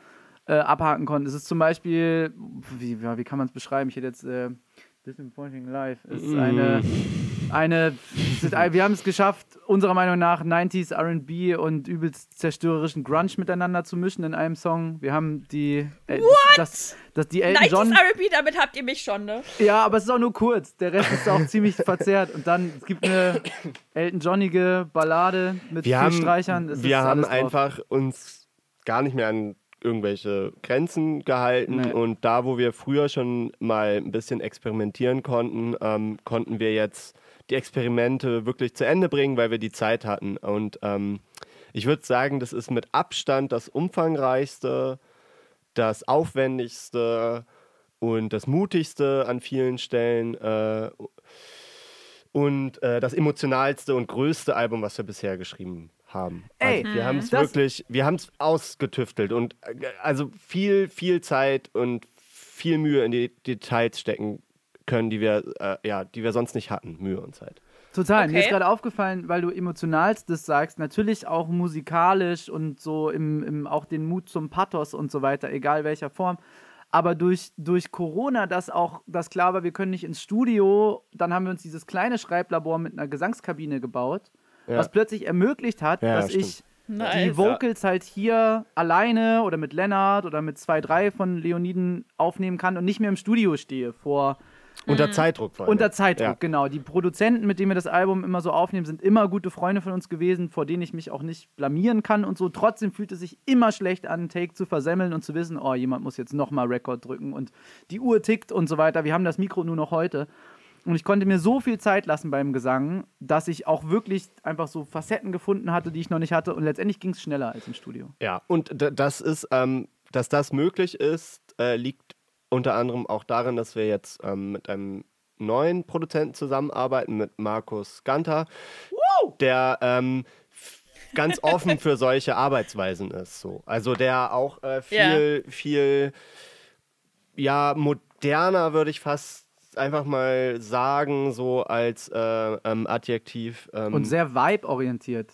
äh, abhaken konnten. Es ist zum Beispiel, wie, wie kann man es beschreiben? Ich hätte jetzt äh, This Pointing Live ist eine Eine, wir haben es geschafft, unserer Meinung nach 90s RB und übelst zerstörerischen Grunge miteinander zu mischen in einem Song. Wir haben die. Äh, What? Das, das, die Elton 90s John. RB, damit habt ihr mich schon, ne? Ja, aber es ist auch nur kurz. Der Rest ist auch ziemlich verzerrt. Und dann, es gibt eine Elton Johnige Ballade mit wir vier haben, Streichern. Es wir haben einfach uns gar nicht mehr an irgendwelche Grenzen gehalten nee. und da, wo wir früher schon mal ein bisschen experimentieren konnten, ähm, konnten wir jetzt die Experimente wirklich zu Ende bringen, weil wir die Zeit hatten. Und ähm, ich würde sagen, das ist mit Abstand das umfangreichste, das aufwendigste und das mutigste an vielen Stellen äh, und äh, das emotionalste und größte Album, was wir bisher geschrieben haben. Ey, also wir haben es wirklich, wir haben es ausgetüftelt und äh, also viel, viel Zeit und viel Mühe in die Details stecken können, die wir, äh, ja, die wir sonst nicht hatten, Mühe und Zeit. Total. Okay. Mir ist gerade aufgefallen, weil du emotionalstes sagst, natürlich auch musikalisch und so im, im, auch den Mut zum Pathos und so weiter, egal welcher Form. Aber durch, durch Corona, dass auch das klar war, wir können nicht ins Studio, dann haben wir uns dieses kleine Schreiblabor mit einer Gesangskabine gebaut, ja. was plötzlich ermöglicht hat, ja, dass stimmt. ich Nice. die Vocals halt hier alleine oder mit Lennart oder mit zwei, drei von Leoniden aufnehmen kann und nicht mehr im Studio stehe vor unter mhm. Zeitdruck vor allem. Unter Zeitdruck, ja. genau. Die Produzenten, mit denen wir das Album immer so aufnehmen, sind immer gute Freunde von uns gewesen, vor denen ich mich auch nicht blamieren kann und so. Trotzdem fühlt es sich immer schlecht an, einen Take zu versemmeln und zu wissen, oh, jemand muss jetzt nochmal Rekord drücken und die Uhr tickt und so weiter. Wir haben das Mikro nur noch heute. Und ich konnte mir so viel Zeit lassen beim Gesang, dass ich auch wirklich einfach so Facetten gefunden hatte, die ich noch nicht hatte. Und letztendlich ging es schneller als im Studio. Ja, und das ist, ähm, dass das möglich ist, äh, liegt unter anderem auch darin, dass wir jetzt ähm, mit einem neuen Produzenten zusammenarbeiten, mit Markus Ganter, Woo! der ähm, ganz offen (laughs) für solche Arbeitsweisen ist. So. Also der auch äh, viel, yeah. viel ja, moderner, würde ich fast einfach mal sagen, so als äh, ähm, Adjektiv. Ähm, und sehr vibe-orientiert.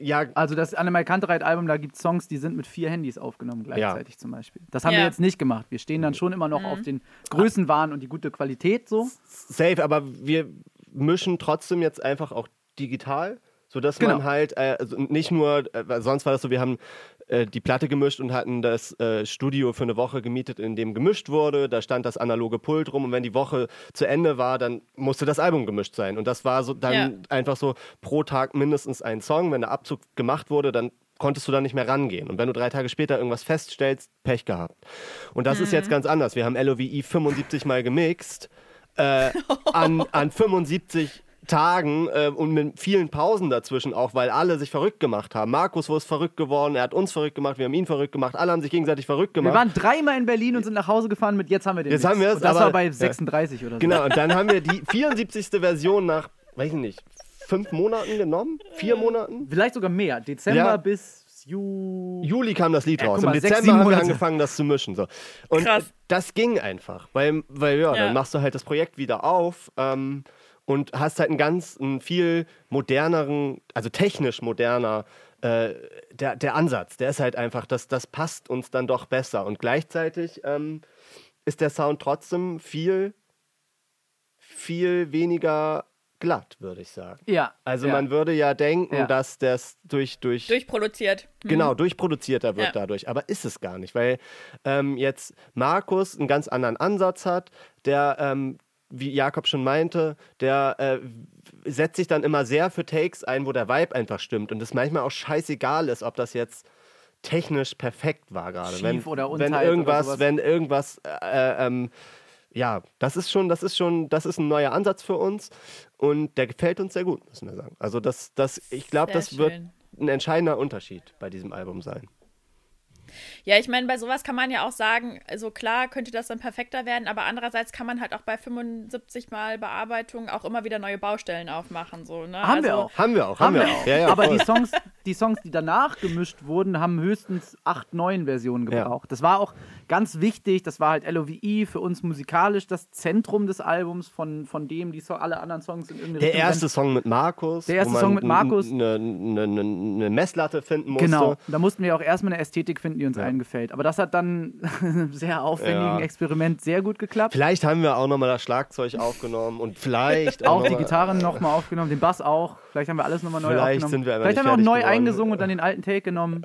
Ja. Also das Annemai Kantereit-Album, da gibt es Songs, die sind mit vier Handys aufgenommen gleichzeitig ja. zum Beispiel. Das haben ja. wir jetzt nicht gemacht. Wir stehen dann schon immer noch mhm. auf den Größenwahn und die gute Qualität so. Safe, aber wir mischen trotzdem jetzt einfach auch digital sodass genau. man halt äh, also nicht nur, äh, sonst war das so, wir haben äh, die Platte gemischt und hatten das äh, Studio für eine Woche gemietet, in dem gemischt wurde. Da stand das analoge Pult rum und wenn die Woche zu Ende war, dann musste das Album gemischt sein. Und das war so dann ja. einfach so pro Tag mindestens ein Song. Wenn der Abzug gemacht wurde, dann konntest du da nicht mehr rangehen. Und wenn du drei Tage später irgendwas feststellst, Pech gehabt. Und das mhm. ist jetzt ganz anders. Wir haben LOVE 75 Mal gemixt. Äh, an, an 75 Tagen äh, und mit vielen Pausen dazwischen auch, weil alle sich verrückt gemacht haben. Markus wurde verrückt geworden, er hat uns verrückt gemacht, wir haben ihn verrückt gemacht, alle haben sich gegenseitig verrückt gemacht. Wir waren dreimal in Berlin und sind nach Hause gefahren mit jetzt haben wir den. Jetzt haben wir es, das aber, war bei 36 ja. oder so. Genau, und dann (laughs) haben wir die 74. Version nach, weiß ich nicht, fünf Monaten genommen? Vier Monaten? Vielleicht sogar mehr. Dezember ja. bis Ju Juli kam das Lied ja, raus. Im Dezember sechs, haben wir angefangen, das zu mischen. So. Und Krass. das ging einfach. Weil, weil ja, ja, dann machst du halt das Projekt wieder auf. Ähm, und hast halt einen ganz, einen viel moderneren, also technisch moderner, äh, der, der Ansatz, der ist halt einfach, das, das passt uns dann doch besser. Und gleichzeitig ähm, ist der Sound trotzdem viel, viel weniger glatt, würde ich sagen. Ja. Also ja. man würde ja denken, ja. dass das durch, durch durchproduziert. Mhm. Genau, durchproduzierter wird ja. dadurch. Aber ist es gar nicht, weil ähm, jetzt Markus einen ganz anderen Ansatz hat, der ähm, wie Jakob schon meinte, der äh, setzt sich dann immer sehr für Takes ein, wo der Vibe einfach stimmt und es manchmal auch scheißegal ist, ob das jetzt technisch perfekt war gerade. Wenn, oder wenn irgendwas, oder wenn irgendwas, äh, ähm, ja, das ist schon, das ist schon, das ist ein neuer Ansatz für uns und der gefällt uns sehr gut, müssen wir sagen. Also das, das, ich glaube, das schön. wird ein entscheidender Unterschied bei diesem Album sein. Ja, ich meine, bei sowas kann man ja auch sagen, also klar könnte das dann perfekter werden, aber andererseits kann man halt auch bei 75 Mal Bearbeitung auch immer wieder neue Baustellen aufmachen. So, ne? Haben also, wir auch. Haben wir auch. Haben, wir auch. Ja, ja, aber die Songs, die Songs, die danach gemischt wurden, haben höchstens acht, neun Versionen gebraucht. Ja. Das war auch ganz wichtig. Das war halt LOVE für uns musikalisch das Zentrum des Albums, von, von dem die so alle anderen Songs in irgendeine Der Richtung erste sind. Song mit Markus. Der erste Song mit Markus. Eine ne, ne, ne Messlatte finden musste. Genau. Da mussten wir auch erstmal eine Ästhetik finden, die uns Ja. allen gefällt. Aber das hat dann (laughs) einem sehr aufwendigen Ja. Experiment sehr gut geklappt. Vielleicht haben wir auch nochmal das Schlagzeug aufgenommen und vielleicht auch die noch mal- Gitarren nochmal aufgenommen, den Bass auch. Vielleicht haben wir alles nochmal neu Vielleicht aufgenommen. sind wir Vielleicht haben wir auch neu geworden. eingesungen und dann den alten Take genommen.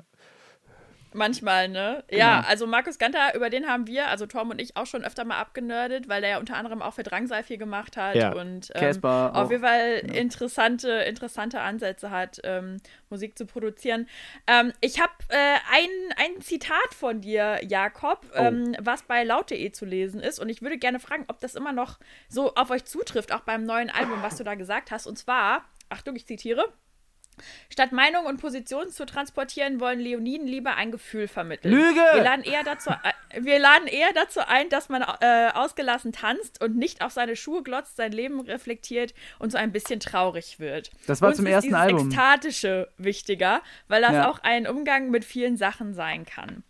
Manchmal, ne? Ja, Genau. also Markus Ganter, über den haben wir, also Tom und ich, auch schon öfter mal abgenördet, weil der ja unter anderem auch für Drangsal viel gemacht hat Ja. und ähm, auf jeden Fall interessante, interessante Ansätze hat, ähm, Musik zu produzieren. Ähm, ich habe äh, ein, ein Zitat von dir, Jakob, Oh. ähm, was bei laut.de zu lesen ist und ich würde gerne fragen, ob das immer noch so auf euch zutrifft, auch beim neuen Album, was du da gesagt hast. Und zwar, Achtung, ich zitiere. Statt Meinung und Position zu transportieren, wollen Leoniden lieber ein Gefühl vermitteln. Lüge! Wir laden eher dazu, ein- wir laden eher dazu ein, dass man äh, ausgelassen tanzt und nicht auf seine Schuhe glotzt, sein Leben reflektiert und so ein bisschen traurig wird. Das war Uns zum ist ersten dieses Album. Ekstatische wichtiger, weil das Ja. auch ein Umgang mit vielen Sachen sein kann.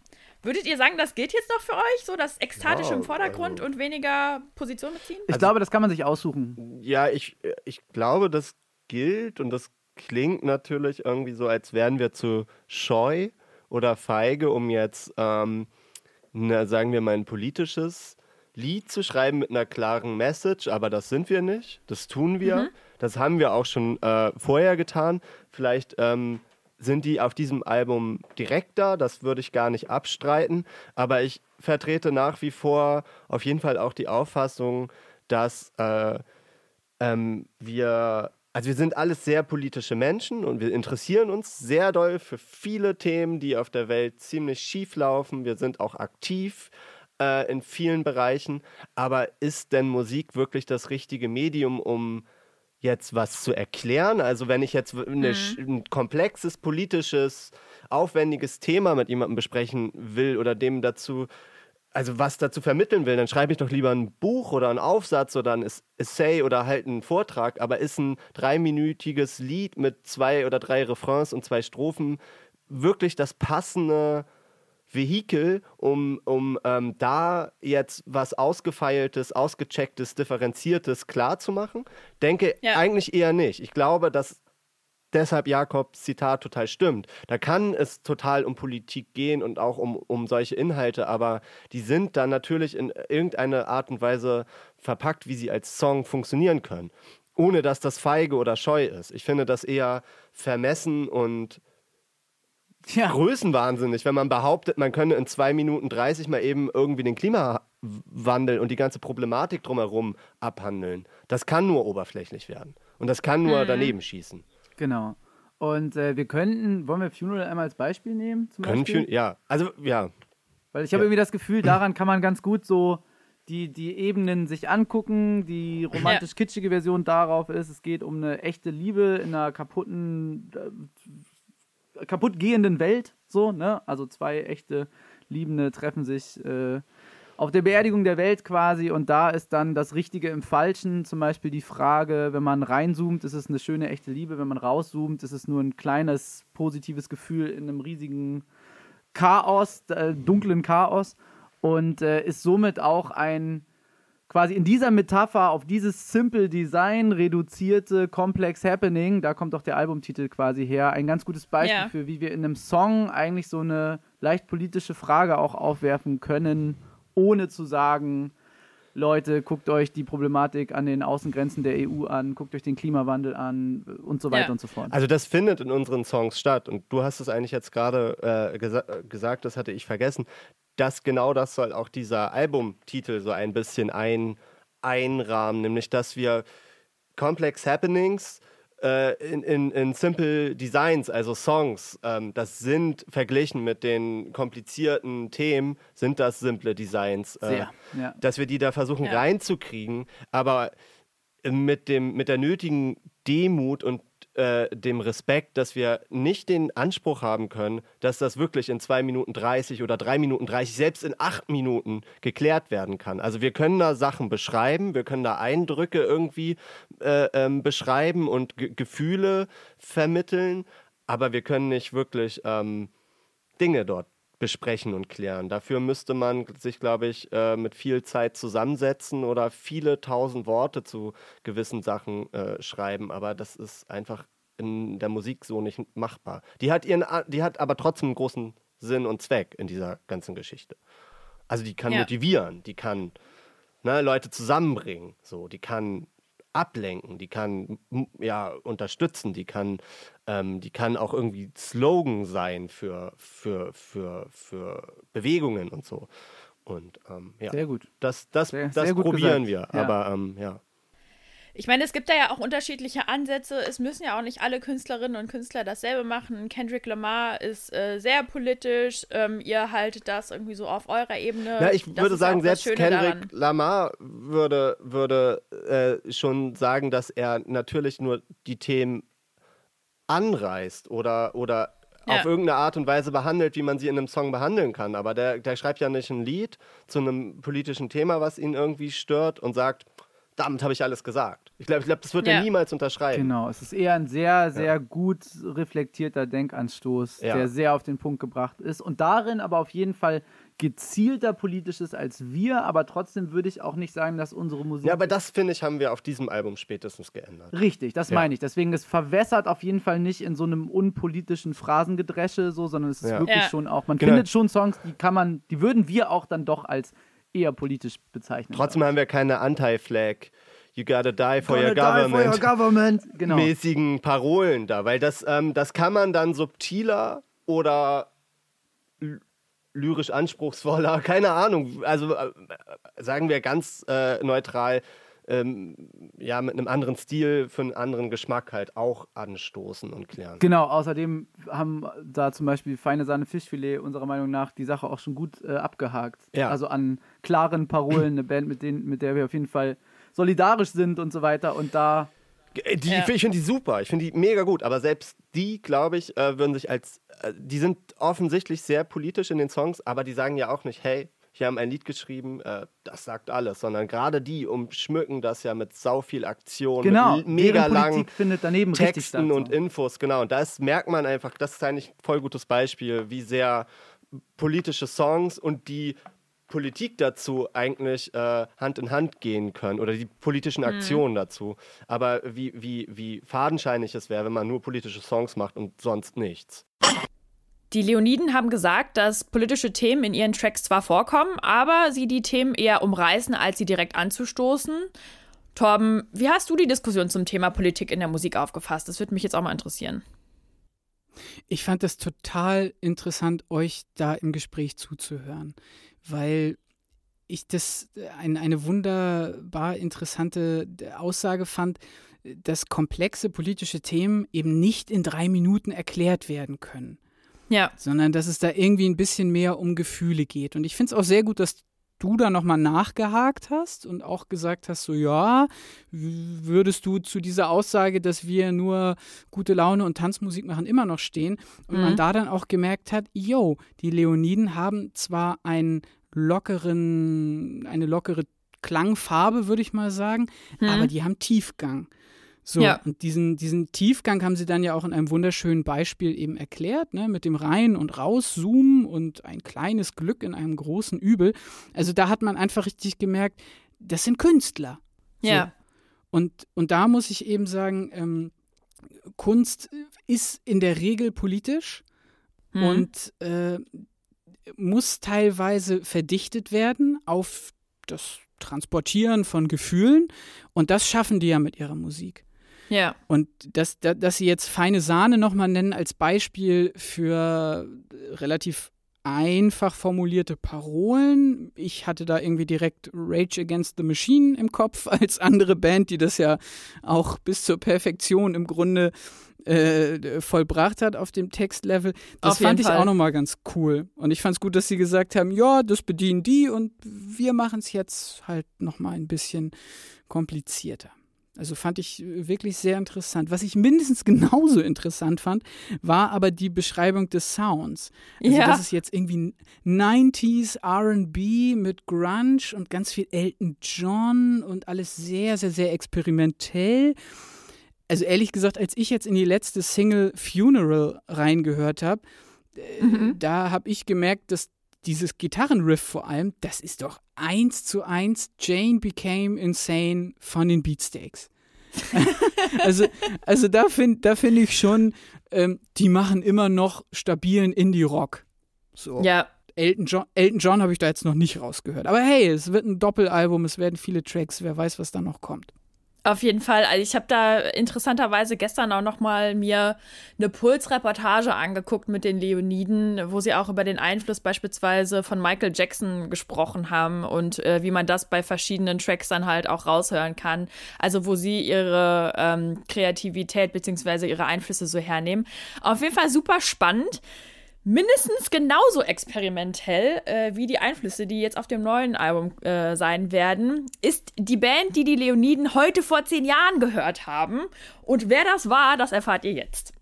Würdet ihr sagen, das geht jetzt noch für euch, so das Ekstatische Ja, im Vordergrund also- und weniger Position beziehen? Ich glaube, das kann man sich aussuchen. Ja, ich, ich glaube, das gilt und das klingt natürlich irgendwie so, als wären wir zu scheu oder feige, um jetzt, ähm, na, sagen wir mal, ein politisches Lied zu schreiben mit einer klaren Message, aber das sind wir nicht. Das tun wir. Das haben wir auch schon äh, vorher getan. Vielleicht ähm, sind die auf diesem Album direkter, das würde ich gar nicht abstreiten, aber ich vertrete nach wie vor auf jeden Fall auch die Auffassung, dass äh, ähm, wir, also wir sind alles sehr politische Menschen und wir interessieren uns sehr doll für viele Themen, die auf der Welt ziemlich schief laufen. Wir sind auch aktiv äh, in vielen Bereichen. Aber ist denn Musik wirklich das richtige Medium, um jetzt was zu erklären? Also wenn ich jetzt eine, sch- ein komplexes, politisches, aufwendiges Thema mit jemandem besprechen will oder dem dazu also was dazu vermitteln will, dann schreibe ich doch lieber ein Buch oder einen Aufsatz oder ein Es- Essay oder halt einen Vortrag, aber ist ein dreiminütiges Lied mit zwei oder drei Refrains und zwei Strophen wirklich das passende Vehikel, um, um ähm, da jetzt was Ausgefeiltes, Ausgechecktes, Differenziertes klarzumachen? Denke Ja. eigentlich eher nicht. Ich glaube, dass deshalb Jakobs Zitat total stimmt. Da kann es total um Politik gehen und auch um, um solche Inhalte, aber die sind dann natürlich in irgendeiner Art und Weise verpackt, wie sie als Song funktionieren können. Ohne dass das feige oder scheu ist. Ich finde das eher vermessen und Ja. größenwahnsinnig, wenn man behauptet, man könne in zwei Minuten 30 mal eben irgendwie den Klimawandel und die ganze Problematik drumherum abhandeln. Das kann nur oberflächlich werden. Und das kann nur daneben schießen. Genau. Und äh, wir könnten, wollen wir Funeral einmal als Beispiel nehmen? Zum Können Beispiel? ja, also ja, Weil ich habe Ja. irgendwie das Gefühl, (clears throat) daran kann man ganz gut so die, die Ebenen sich angucken. Die romantisch-kitschige Version darauf ist, es geht um eine echte Liebe in einer kaputten, äh, kaputt gehenden Welt. So, ne? Also zwei echte Liebende treffen sich äh, auf der Beerdigung der Welt quasi und da ist dann das Richtige im Falschen. Zum Beispiel die Frage, wenn man reinzoomt, ist es eine schöne, echte Liebe. Wenn man rauszoomt, ist es nur ein kleines, positives Gefühl in einem riesigen Chaos, äh, dunklen Chaos und äh, ist somit auch ein quasi in dieser Metapher auf dieses Simple Design reduzierte Complex Happening, da kommt auch der Albumtitel quasi her, ein ganz gutes Beispiel Ja. für, wie wir in einem Song eigentlich so eine leicht politische Frage auch aufwerfen können, ohne zu sagen, Leute, guckt euch die Problematik an den Außengrenzen der EU an, guckt euch den Klimawandel an und so weiter Ja. und so fort. Also das findet in unseren Songs statt. Und du hast es eigentlich jetzt gerade äh, gesa äh, gesagt, das hatte ich vergessen. dass genau das soll auch dieser Albumtitel so ein bisschen ein einrahmen, nämlich dass wir Complex Happenings äh, in, in, in Simple Designs, also Songs, ähm, das sind verglichen mit den komplizierten Themen, sind das simple Designs. Äh, Sehr, ja. Dass wir die da versuchen Ja. reinzukriegen, aber mit, dem, mit der nötigen Demut und äh, dem Respekt, dass wir nicht den Anspruch haben können, dass das wirklich in 2 Minuten 30 oder 3 Minuten 30, selbst in 8 Minuten geklärt werden kann. Also wir können da Sachen beschreiben, wir können da Eindrücke irgendwie äh, ähm, beschreiben und Ge Gefühle vermitteln, aber wir können nicht wirklich ähm, Dinge dort besprechen und klären. Dafür müsste man sich, glaube ich, äh, mit viel Zeit zusammensetzen oder viele tausend Worte zu gewissen Sachen äh, schreiben. Aber das ist einfach in der Musik so nicht machbar. Die hat, ihren, die hat aber trotzdem einen großen Sinn und Zweck in dieser ganzen Geschichte. Also die kann Ja. motivieren, die kann ne, Leute zusammenbringen, so, die kann ablenken, die kann ja unterstützen, die kann, ähm, die kann auch irgendwie Slogan sein für, für, für, für Bewegungen und so. Und ähm, ja, Sehr gut. das, das, Sehr- das sehr probieren gesagt. wir. Ja. Aber ähm, ja. Ich meine, es gibt da ja auch unterschiedliche Ansätze. Es müssen ja auch nicht alle Künstlerinnen und Künstler dasselbe machen. Kendrick Lamar ist äh, sehr politisch. Ähm, ihr haltet das irgendwie so auf eurer Ebene. Ja, ich Das würde sagen, selbst Kendrick daran. Lamar würde, würde äh, schon sagen, dass er natürlich nur die Themen anreißt oder, oder Ja. auf irgendeine Art und Weise behandelt, wie man sie in einem Song behandeln kann. Aber der, der schreibt ja nicht ein Lied zu einem politischen Thema, was ihn irgendwie stört und sagt, damit habe ich alles gesagt. Ich glaube, ich glaub, das wird Ja. er niemals unterschreiben. Genau, es ist eher ein sehr, sehr gut reflektierter Denkanstoß, Ja. der sehr auf den Punkt gebracht ist und darin aber auf jeden Fall gezielter politisch ist als wir, aber trotzdem würde ich auch nicht sagen, dass unsere Musik Ja, aber das, finde ich, haben wir auf diesem Album spätestens geändert. Richtig, das Ja. meine ich. Deswegen, es verwässert auf jeden Fall nicht in so einem unpolitischen Phrasengedresche, so, sondern es ist Ja. wirklich Ja. schon auch, man Genau. findet schon Songs, die kann man, die würden wir auch dann doch als eher politisch bezeichnen. Trotzdem haben wir keine Anti-Flag, You gotta die for Gonna your die for government. your government. Genau. mäßigen Parolen da, weil das, ähm, das kann man dann subtiler oder ly- lyrisch anspruchsvoller, (laughs) keine Ahnung, also äh, sagen wir ganz äh, neutral, ähm, ja, mit einem anderen Stil, für einen anderen Geschmack halt auch anstoßen und klären. Genau, außerdem haben da zum Beispiel Feine Sahne Fischfilet unserer Meinung nach die Sache auch schon gut äh, abgehakt. Ja. Also an klaren Parolen, eine Band, mit, denen, mit der wir auf jeden Fall solidarisch sind und so weiter. Und da, Äh, Die, Ja. Ich finde die super, ich finde die mega gut, aber selbst die, glaube ich, äh, würden sich als, äh, die sind offensichtlich sehr politisch in den Songs, aber die sagen ja auch nicht, hey, hier haben ein Lied geschrieben, äh, das sagt alles, sondern gerade die umschmücken das ja mit sau viel Aktion, genau, mit mega langen Texten und Infos, genau. Und das merkt man einfach, das ist eigentlich ein voll gutes Beispiel, wie sehr politische Songs und die Politik dazu eigentlich äh, Hand in Hand gehen können oder die politischen Aktionen dazu. Aber wie, wie, wie fadenscheinig es wäre, wenn man nur politische Songs macht und sonst nichts. Die Leoniden haben gesagt, dass politische Themen in ihren Tracks zwar vorkommen, aber sie die Themen eher umreißen, als sie direkt anzustoßen. Torben, wie hast du die Diskussion zum Thema Politik in der Musik aufgefasst? Das würde mich jetzt auch mal interessieren. Ich fand das total interessant, euch da im Gespräch zuzuhören, weil ich das ein, eine wunderbar interessante Aussage fand, dass komplexe politische Themen eben nicht in drei Minuten erklärt werden können, Ja. sondern dass es da irgendwie ein bisschen mehr um Gefühle geht. Und ich finde es auch sehr gut, dass du da nochmal nachgehakt hast und auch gesagt hast, so ja, würdest du zu dieser Aussage, dass wir nur gute Laune und Tanzmusik machen, immer noch stehen. Und man Mhm. da dann auch gemerkt hat, yo, die Leoniden haben zwar einen lockeren, eine lockere Klangfarbe, würde ich mal sagen, Mhm. aber die haben Tiefgang. So, Ja. und diesen, diesen Tiefgang haben sie dann ja auch in einem wunderschönen Beispiel eben erklärt, ne, mit dem Rein- und Rauszoomen und ein kleines Glück in einem großen Übel. Also da hat man einfach richtig gemerkt, das sind Künstler. So. Ja. Und, und da muss ich eben sagen, ähm, Kunst ist in der Regel politisch Mhm. und äh, muss teilweise verdichtet werden auf das Transportieren von Gefühlen. Und das schaffen die ja mit ihrer Musik. Ja. Und dass, da- dass sie jetzt feine Sahne nochmal nennen als Beispiel für relativ einfach formulierte Parolen. Ich hatte da irgendwie direkt Rage Against the Machine im Kopf (laughs) als andere Band, die das ja auch bis zur Perfektion im Grunde äh, vollbracht hat auf dem Textlevel. Das fand ich Fall. auch nochmal ganz cool. Und ich fand es gut, dass sie gesagt haben, ja, das bedienen die und wir machen es jetzt halt nochmal ein bisschen komplizierter. Also fand ich äh, wirklich sehr interessant. Was ich mindestens (laughs) genauso interessant fand, war aber die Beschreibung des Sounds. Also Ja. das ist jetzt irgendwie 90s R&B mit Grunge und ganz viel Elton John und alles sehr, sehr, sehr experimentell. Also ehrlich gesagt, als ich jetzt in die letzte Single Funeral reingehört habe, Mhm. da habe ich gemerkt, dass dieses Gitarrenriff vor allem, das ist doch eins zu eins Jane Became Insane von den Beatsteaks. (laughs) also, also da finde da find ich schon, ähm, die machen immer noch stabilen Indie-Rock. So. Ja. Elton John, Elton John habe ich da jetzt noch nicht rausgehört. Aber hey, es wird ein Doppelalbum, es werden viele Tracks, wer weiß, was da noch kommt. Auf jeden Fall. Also ich habe da interessanterweise gestern auch noch mal mir eine Pulsreportage angeguckt mit den Leoniden, wo sie auch über den Einfluss beispielsweise von Michael Jackson gesprochen haben und äh, wie man das bei verschiedenen Tracks dann halt auch raushören kann. Also wo sie ihre ähm, Kreativität beziehungsweise ihre Einflüsse so hernehmen. Auf jeden Fall super spannend mindestens genauso experimentell äh, wie die Einflüsse, die jetzt auf dem neuen Album äh, sein werden, ist die Band, die die Leoniden heute vor zehn Jahren gehört haben. Und wer das war, das erfahrt ihr jetzt.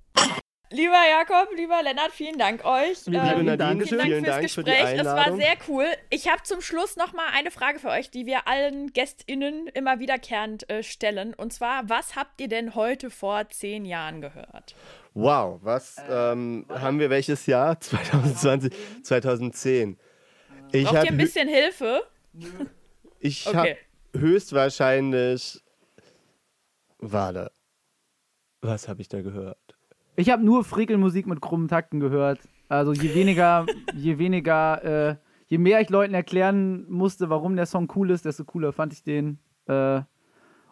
Lieber Jakob, lieber Lennart, vielen Dank euch. Liebe Ähm, Nadine, vielen Dank vielen fürs Dank für die Gespräch. Es war sehr cool. Ich habe zum Schluss noch mal eine Frage für euch, die wir allen GästInnen immer wiederkehrend äh, stellen. Und zwar, was habt ihr denn heute vor zehn Jahren gehört? Wow, was ähm, haben wir welches Jahr? (laughs) 2020, 2010. Ich Braucht ihr ein habe bisschen Hilfe? ich Okay. hab höchstwahrscheinlich. Warte. Was habe ich da gehört? Ich habe nur Frekelmusik mit krummen Takten gehört. Also je weniger, je weniger, äh, je mehr ich Leuten erklären musste, warum der Song cool ist, desto cooler fand ich den. Äh,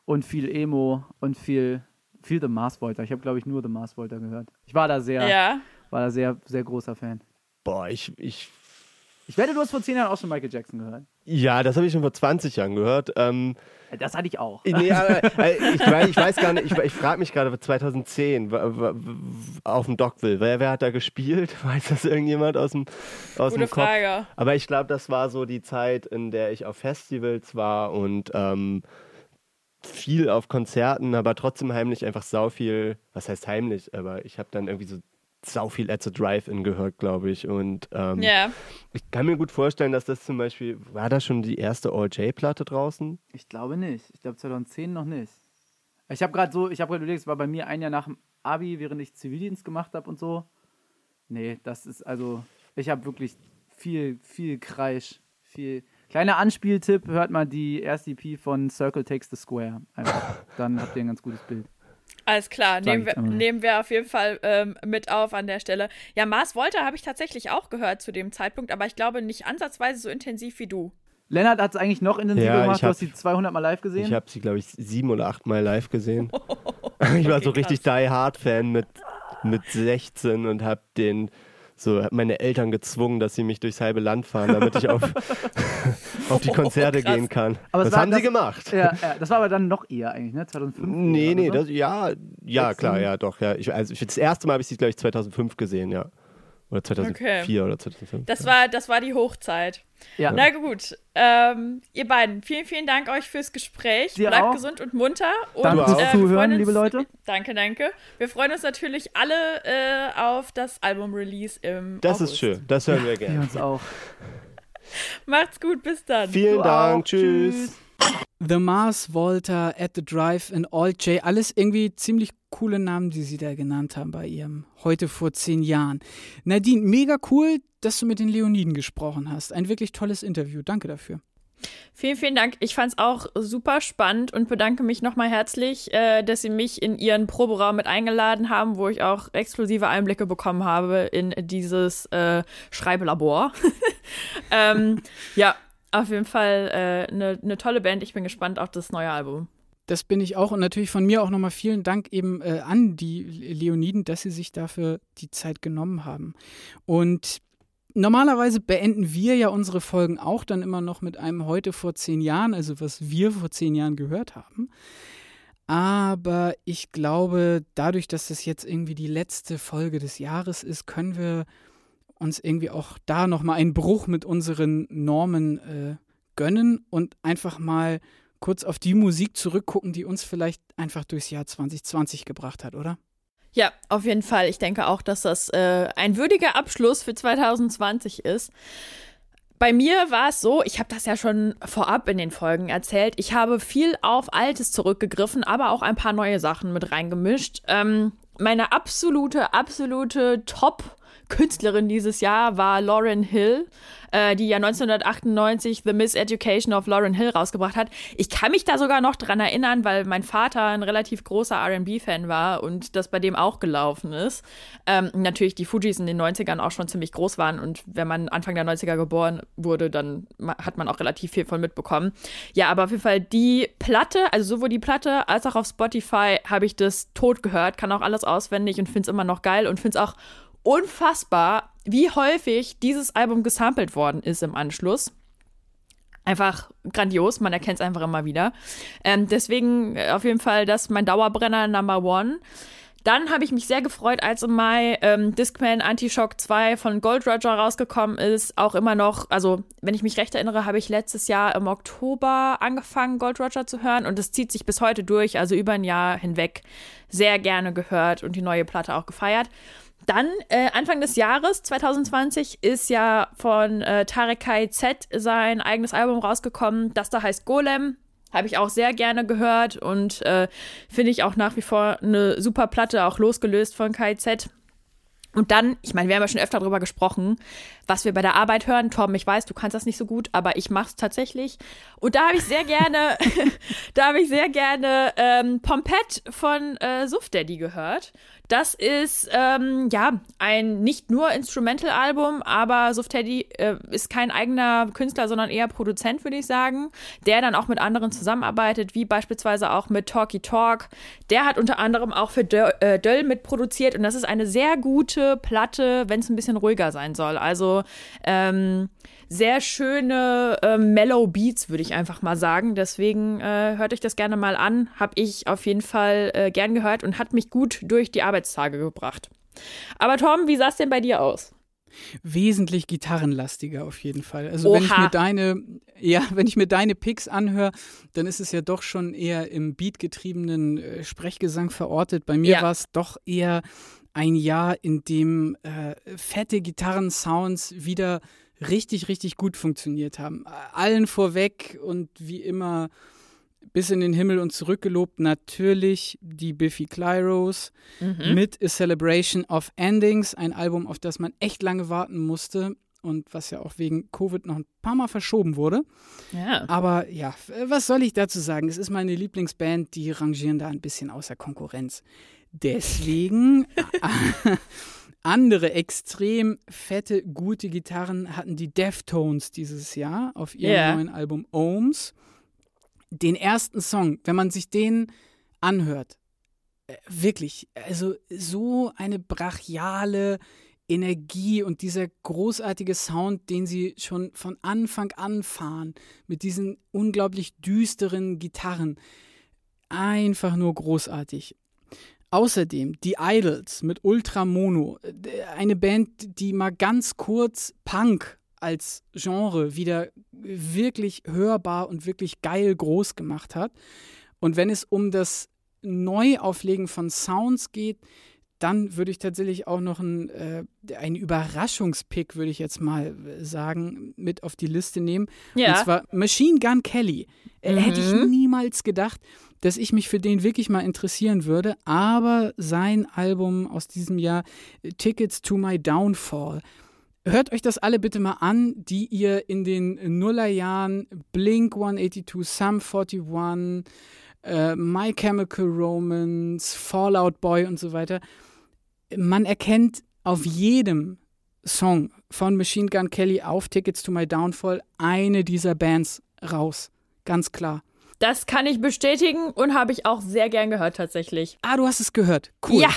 und viel Emo und viel, viel The Mars Volta. Ich habe, glaube ich, nur The Mars Volta gehört. Ich war da sehr, Ja. war da sehr, sehr großer Fan. Boah, ich. ich Ich wette, du hast vor zehn Jahren auch schon Michael Jackson gehört. ja, das habe ich schon vor 20 Jahren gehört. Ähm, Äh, Das hatte ich auch. nee, aber, äh, ich, weiß, ich weiß gar nicht, ich, ich frage mich gerade, 2010 w- w- w- auf dem Dockville, wer, wer hat da gespielt? (laughs) Weiß das irgendjemand aus dem, aus Gute dem Kopf? Frage. Aber ich glaube, das war so die Zeit, in der ich auf Festivals war und ähm, viel auf Konzerten, aber trotzdem heimlich einfach sau viel, was heißt heimlich, aber ich habe dann irgendwie so sau viel At the Drive-In gehört, glaube ich. Und ähm, Ja. ich kann mir gut vorstellen, dass das zum Beispiel, war da schon die erste All-J-Platte draußen? Ich glaube nicht. Ich glaube 2010 noch nicht. Ich habe gerade so, ich habe gerade überlegt, es war bei mir ein Jahr nach dem Abi, während ich Zivildienst gemacht habe und so. Nee, das ist also, ich habe wirklich viel, viel Kreisch, viel. Kleiner Anspieltipp, hört mal die erste EP von Circle Takes the Square. Einfach. (laughs) Dann habt ihr ein ganz gutes Bild. Alles klar, nehmen wir, nehmen wir auf jeden Fall ähm, mit auf an der Stelle. Ja, Mars Volta habe ich tatsächlich auch gehört zu dem Zeitpunkt, aber ich glaube nicht ansatzweise so intensiv wie du. Lennart hat es eigentlich noch intensiver Ja, gemacht. ich Du hab- hast sie 200 Mal live gesehen. Ich habe sie, glaube ich, sieben oder acht Mal live gesehen. (laughs) ich war so Okay, richtig Die Hard Fan mit, mit 16 und habe den so meine Eltern gezwungen, dass sie mich durchs halbe Land fahren, damit ich auf, (laughs) auf die Konzerte krass. gehen kann. Aber das haben sie das- gemacht. ja, ja, das war aber dann noch eher eigentlich, ne? 2005? Nee, nee, so? das, ja, ja, Sechs, klar, sieben? ja, doch, ja. Ich, also das erste Mal habe ich sie, glaube ich, 2005 gesehen, ja. Oder 2004 Okay. oder 2005. Das ja. war, das war die Hochzeit. Ja. Na gut, ähm, ihr beiden, vielen, vielen Dank euch fürs Gespräch. Dir Bleibt auch. gesund und munter. Und, Danke fürs äh, wir Zuhören, uns, liebe Leute. Danke, danke. Wir freuen uns natürlich alle äh, auf das Album-Release im Das August. ist schön, das hören wir Wir gerne. uns auch. (laughs) Macht's gut, bis dann. Vielen Du Dank, auch. tschüss. The Mars, Volta, At the Drive in All J, alles irgendwie ziemlich coole Namen, die sie da genannt haben bei ihrem heute vor zehn Jahren. Nadine, mega cool, dass du mit den Leoniden gesprochen hast. Ein wirklich tolles Interview. Danke dafür. Vielen, vielen Dank. Ich fand's auch super spannend und bedanke mich nochmal herzlich, äh, dass Sie mich in Ihren Proberaum mit eingeladen haben, wo ich auch exklusive Einblicke bekommen habe in dieses äh, Schreiblabor. (laughs) ähm, ja, auf jeden Fall eine ne tolle Band. Ich bin gespannt auf das neue Album. Das bin ich auch und natürlich von mir auch nochmal vielen Dank eben äh, an die Leoniden, dass sie sich dafür die Zeit genommen haben. Und normalerweise beenden wir ja unsere Folgen auch dann immer noch mit einem heute vor zehn Jahren, also was wir vor zehn Jahren gehört haben. Aber ich glaube, dadurch, dass das jetzt irgendwie die letzte Folge des Jahres ist, können wir uns irgendwie auch da nochmal einen Bruch mit unseren Normen äh, gönnen und einfach mal kurz auf die Musik zurückgucken, die uns vielleicht einfach durchs Jahr 2020 gebracht hat, oder? Ja, auf jeden Fall. Ich denke auch, dass das äh, ein würdiger Abschluss für 2020 ist. Bei mir war es so, ich habe das ja schon vorab in den Folgen erzählt, ich habe viel auf Altes zurückgegriffen, aber auch ein paar neue Sachen mit reingemischt. Ähm, meine absolute, absolute Top- Künstlerin dieses Jahr war Lauren Hill, äh, die ja 1998 The Miseducation of Lauren Hill rausgebracht hat. Ich kann mich da sogar noch dran erinnern, weil mein Vater ein relativ großer RB-Fan war und das bei dem auch gelaufen ist. Ähm, natürlich die Fujis in den 90ern auch schon ziemlich groß waren und wenn man Anfang der 90er geboren wurde, dann hat man auch relativ viel von mitbekommen. Ja, aber auf jeden Fall die Platte, also sowohl die Platte als auch auf Spotify habe ich das tot gehört, kann auch alles auswendig und finde es immer noch geil und finde es auch unfassbar, wie häufig dieses Album gesampelt worden ist im Anschluss. Einfach grandios, man erkennt es einfach immer wieder. Ähm, deswegen äh, auf jeden Fall das mein Dauerbrenner Number One. Dann habe ich mich sehr gefreut, als im Mai ähm, Discman Anti-Shock 2 von Gold Roger rausgekommen ist. Auch immer noch, also wenn ich mich recht erinnere, habe ich letztes Jahr im Oktober angefangen, Gold Roger zu hören und es zieht sich bis heute durch, also über ein Jahr hinweg sehr gerne gehört und die neue Platte auch gefeiert. Dann, äh, Anfang des Jahres 2020, ist ja von äh, Tarek Z sein eigenes Album rausgekommen, das da heißt Golem. Habe ich auch sehr gerne gehört und äh, finde ich auch nach wie vor eine super Platte, auch losgelöst von KZ. Und dann, ich meine, wir haben ja schon öfter darüber gesprochen, was wir bei der Arbeit hören. Tom, ich weiß, du kannst das nicht so gut, aber ich mache es tatsächlich. Und da habe ich sehr gerne, (laughs) da habe ich sehr gerne ähm, Pompette von äh, Suff Daddy gehört. Das ist ähm, ja ein nicht nur Instrumental-Album, aber Suff Teddy äh, ist kein eigener Künstler, sondern eher Produzent, würde ich sagen, der dann auch mit anderen zusammenarbeitet, wie beispielsweise auch mit Talky Talk. Der hat unter anderem auch für Döll, äh, Döll mitproduziert und das ist eine sehr gute Platte, wenn es ein bisschen ruhiger sein soll. Also ähm, sehr schöne äh, Mellow Beats, würde ich einfach mal sagen. Deswegen äh, hört euch das gerne mal an. Habe ich auf jeden Fall äh, gern gehört und hat mich gut durch die Arbeitstage gebracht. Aber Tom, wie sah es denn bei dir aus? Wesentlich gitarrenlastiger auf jeden Fall. Also Oha. wenn ich mir deine, ja, wenn ich mir deine Picks anhöre, dann ist es ja doch schon eher im beatgetriebenen äh, Sprechgesang verortet. Bei mir ja. war es doch eher ein Jahr, in dem äh, fette Gitarrensounds wieder richtig, richtig gut funktioniert haben. Allen vorweg und wie immer bis in den Himmel und zurückgelobt natürlich die Biffy Clyros mhm. mit A Celebration of Endings, ein Album, auf das man echt lange warten musste und was ja auch wegen Covid noch ein paar Mal verschoben wurde. Ja. Aber ja, was soll ich dazu sagen? Es ist meine Lieblingsband, die rangieren da ein bisschen außer Konkurrenz. Deswegen (laughs) (laughs) Andere extrem fette, gute Gitarren hatten die Deftones dieses Jahr auf ihrem yeah. neuen Album Ohms. Den ersten Song, wenn man sich den anhört, äh, wirklich, also so eine brachiale Energie und dieser großartige Sound, den sie schon von Anfang an fahren, mit diesen unglaublich düsteren Gitarren. Einfach nur großartig. Außerdem die Idols mit Ultra Mono, eine Band, die mal ganz kurz Punk als Genre wieder wirklich hörbar und wirklich geil groß gemacht hat. Und wenn es um das Neuauflegen von Sounds geht, dann würde ich tatsächlich auch noch einen, äh, einen Überraschungspick, würde ich jetzt mal sagen, mit auf die Liste nehmen. Ja. Und zwar Machine Gun Kelly. Äh, mhm. Hätte ich niemals gedacht, dass ich mich für den wirklich mal interessieren würde. Aber sein Album aus diesem Jahr, Tickets to My Downfall, Hört euch das alle bitte mal an, die ihr in den Nullerjahren Blink 182, Sum 41, äh, My Chemical Romance, Fallout Boy und so weiter. Man erkennt auf jedem Song von Machine Gun Kelly auf Tickets to My Downfall eine dieser Bands raus. Ganz klar. Das kann ich bestätigen und habe ich auch sehr gern gehört tatsächlich. Ah, du hast es gehört. Cool. Ja.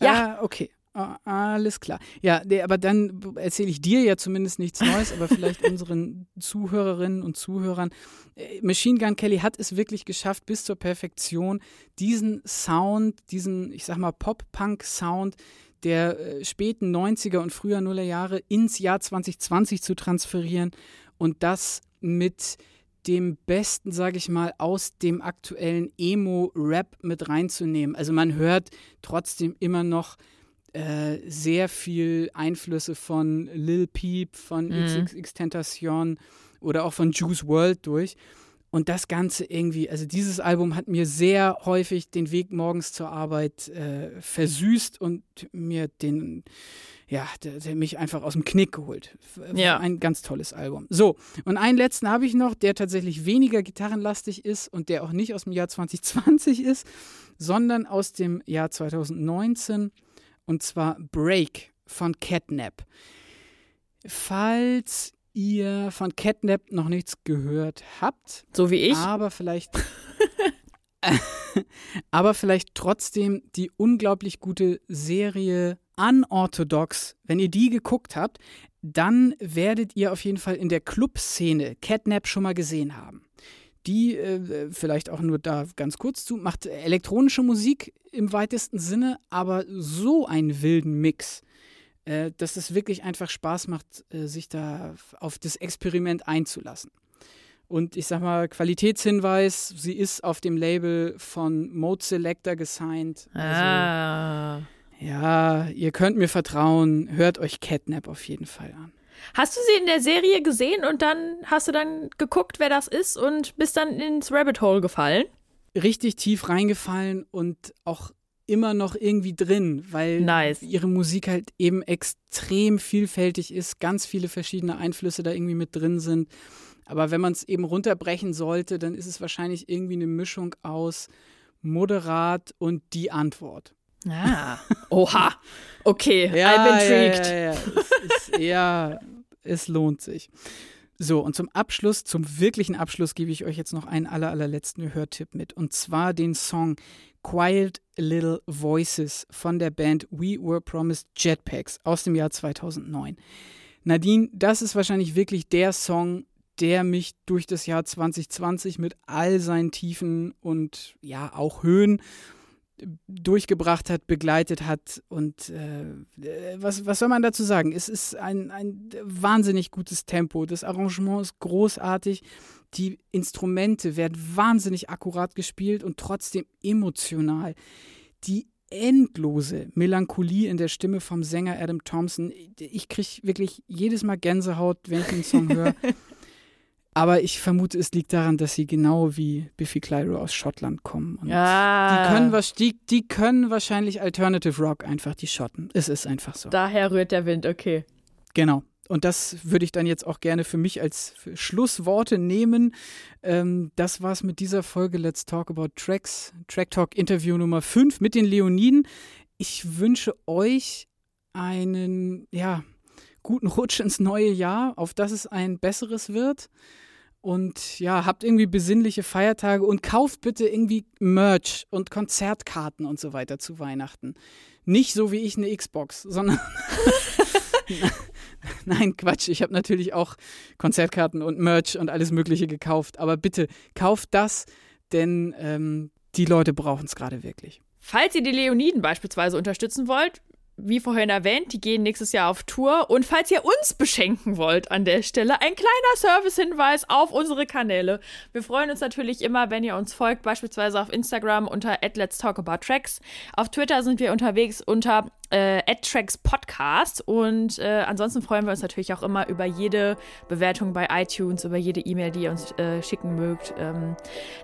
Ja. Ah, okay. Ah, alles klar. Ja, aber dann erzähle ich dir ja zumindest nichts Neues, aber vielleicht (laughs) unseren Zuhörerinnen und Zuhörern. Äh, Machine Gun Kelly hat es wirklich geschafft, bis zur Perfektion diesen Sound, diesen, ich sag mal, Pop-Punk-Sound der äh, späten 90er und früher Nullerjahre ins Jahr 2020 zu transferieren und das mit dem Besten, sage ich mal, aus dem aktuellen Emo-Rap mit reinzunehmen. Also man hört trotzdem immer noch äh, sehr viel Einflüsse von Lil Peep, von mhm. XXX oder auch von Juice World durch. Und das Ganze irgendwie, also dieses Album hat mir sehr häufig den Weg morgens zur Arbeit äh, versüßt und mir den, ja, der, der, mich einfach aus dem Knick geholt. Ja. Ein ganz tolles Album. So, und einen letzten habe ich noch, der tatsächlich weniger gitarrenlastig ist und der auch nicht aus dem Jahr 2020 ist, sondern aus dem Jahr 2019 und zwar Break von Catnap. Falls ihr von Catnap noch nichts gehört habt, so wie ich, aber vielleicht (laughs) aber vielleicht trotzdem die unglaublich gute Serie Unorthodox, wenn ihr die geguckt habt, dann werdet ihr auf jeden Fall in der Clubszene Catnap schon mal gesehen haben. Die, äh, vielleicht auch nur da ganz kurz zu, macht elektronische Musik im weitesten Sinne, aber so einen wilden Mix, äh, dass es wirklich einfach Spaß macht, äh, sich da auf das Experiment einzulassen. Und ich sag mal, Qualitätshinweis, sie ist auf dem Label von Mode Selector gesigned. Also, ah. Ja, ihr könnt mir vertrauen, hört euch Catnap auf jeden Fall an. Hast du sie in der Serie gesehen und dann hast du dann geguckt, wer das ist und bist dann ins Rabbit Hole gefallen? Richtig tief reingefallen und auch immer noch irgendwie drin, weil nice. ihre Musik halt eben extrem vielfältig ist, ganz viele verschiedene Einflüsse da irgendwie mit drin sind. Aber wenn man es eben runterbrechen sollte, dann ist es wahrscheinlich irgendwie eine Mischung aus moderat und die Antwort. Ah, oha. Okay, ja, I'm intrigued. Ja, ja. Es, ist, ja, es lohnt sich. So, und zum Abschluss, zum wirklichen Abschluss, gebe ich euch jetzt noch einen aller, allerletzten Hörtipp mit. Und zwar den Song Quiet Little Voices von der Band We Were Promised Jetpacks aus dem Jahr 2009. Nadine, das ist wahrscheinlich wirklich der Song, der mich durch das Jahr 2020 mit all seinen Tiefen und ja auch Höhen durchgebracht hat, begleitet hat. Und äh, was, was soll man dazu sagen? Es ist ein, ein wahnsinnig gutes Tempo. Das Arrangement ist großartig. Die Instrumente werden wahnsinnig akkurat gespielt und trotzdem emotional. Die endlose Melancholie in der Stimme vom Sänger Adam Thompson. Ich kriege wirklich jedes Mal Gänsehaut, wenn ich den Song (laughs) höre. Aber ich vermute, es liegt daran, dass sie genau wie Biffy Clyro aus Schottland kommen. Und ah. die, können die, die können wahrscheinlich Alternative Rock einfach, die Schotten. Es ist einfach so. Daher rührt der Wind, okay. Genau. Und das würde ich dann jetzt auch gerne für mich als Schlussworte nehmen. Ähm, das war's mit dieser Folge Let's Talk About Tracks. Track Talk Interview Nummer 5 mit den Leoniden. Ich wünsche euch einen, ja, guten Rutsch ins neue Jahr, auf dass es ein besseres wird und ja, habt irgendwie besinnliche Feiertage und kauft bitte irgendwie Merch und Konzertkarten und so weiter zu Weihnachten. Nicht so wie ich eine Xbox, sondern (laughs) Nein, Quatsch. Ich habe natürlich auch Konzertkarten und Merch und alles Mögliche gekauft. Aber bitte kauft das, denn ähm, die Leute brauchen es gerade wirklich. Falls ihr die Leoniden beispielsweise unterstützen wollt, wie vorhin erwähnt, die gehen nächstes Jahr auf Tour. Und falls ihr uns beschenken wollt an der Stelle, ein kleiner Service-Hinweis auf unsere Kanäle. Wir freuen uns natürlich immer, wenn ihr uns folgt, beispielsweise auf Instagram unter Let's Talk Tracks. Auf Twitter sind wir unterwegs unter äh, Tracks Podcast. Und äh, ansonsten freuen wir uns natürlich auch immer über jede Bewertung bei iTunes, über jede E-Mail, die ihr uns äh, schicken mögt. Ähm,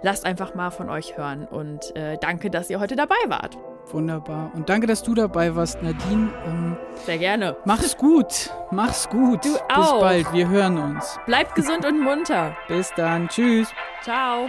lasst einfach mal von euch hören. Und äh, danke, dass ihr heute dabei wart. Wunderbar. Und danke, dass du dabei warst, Nadine. Ähm, Sehr gerne. Mach's gut. Mach's gut. Du auch. Bis bald. Wir hören uns. Bleibt gesund und munter. Bis dann. Tschüss. Ciao.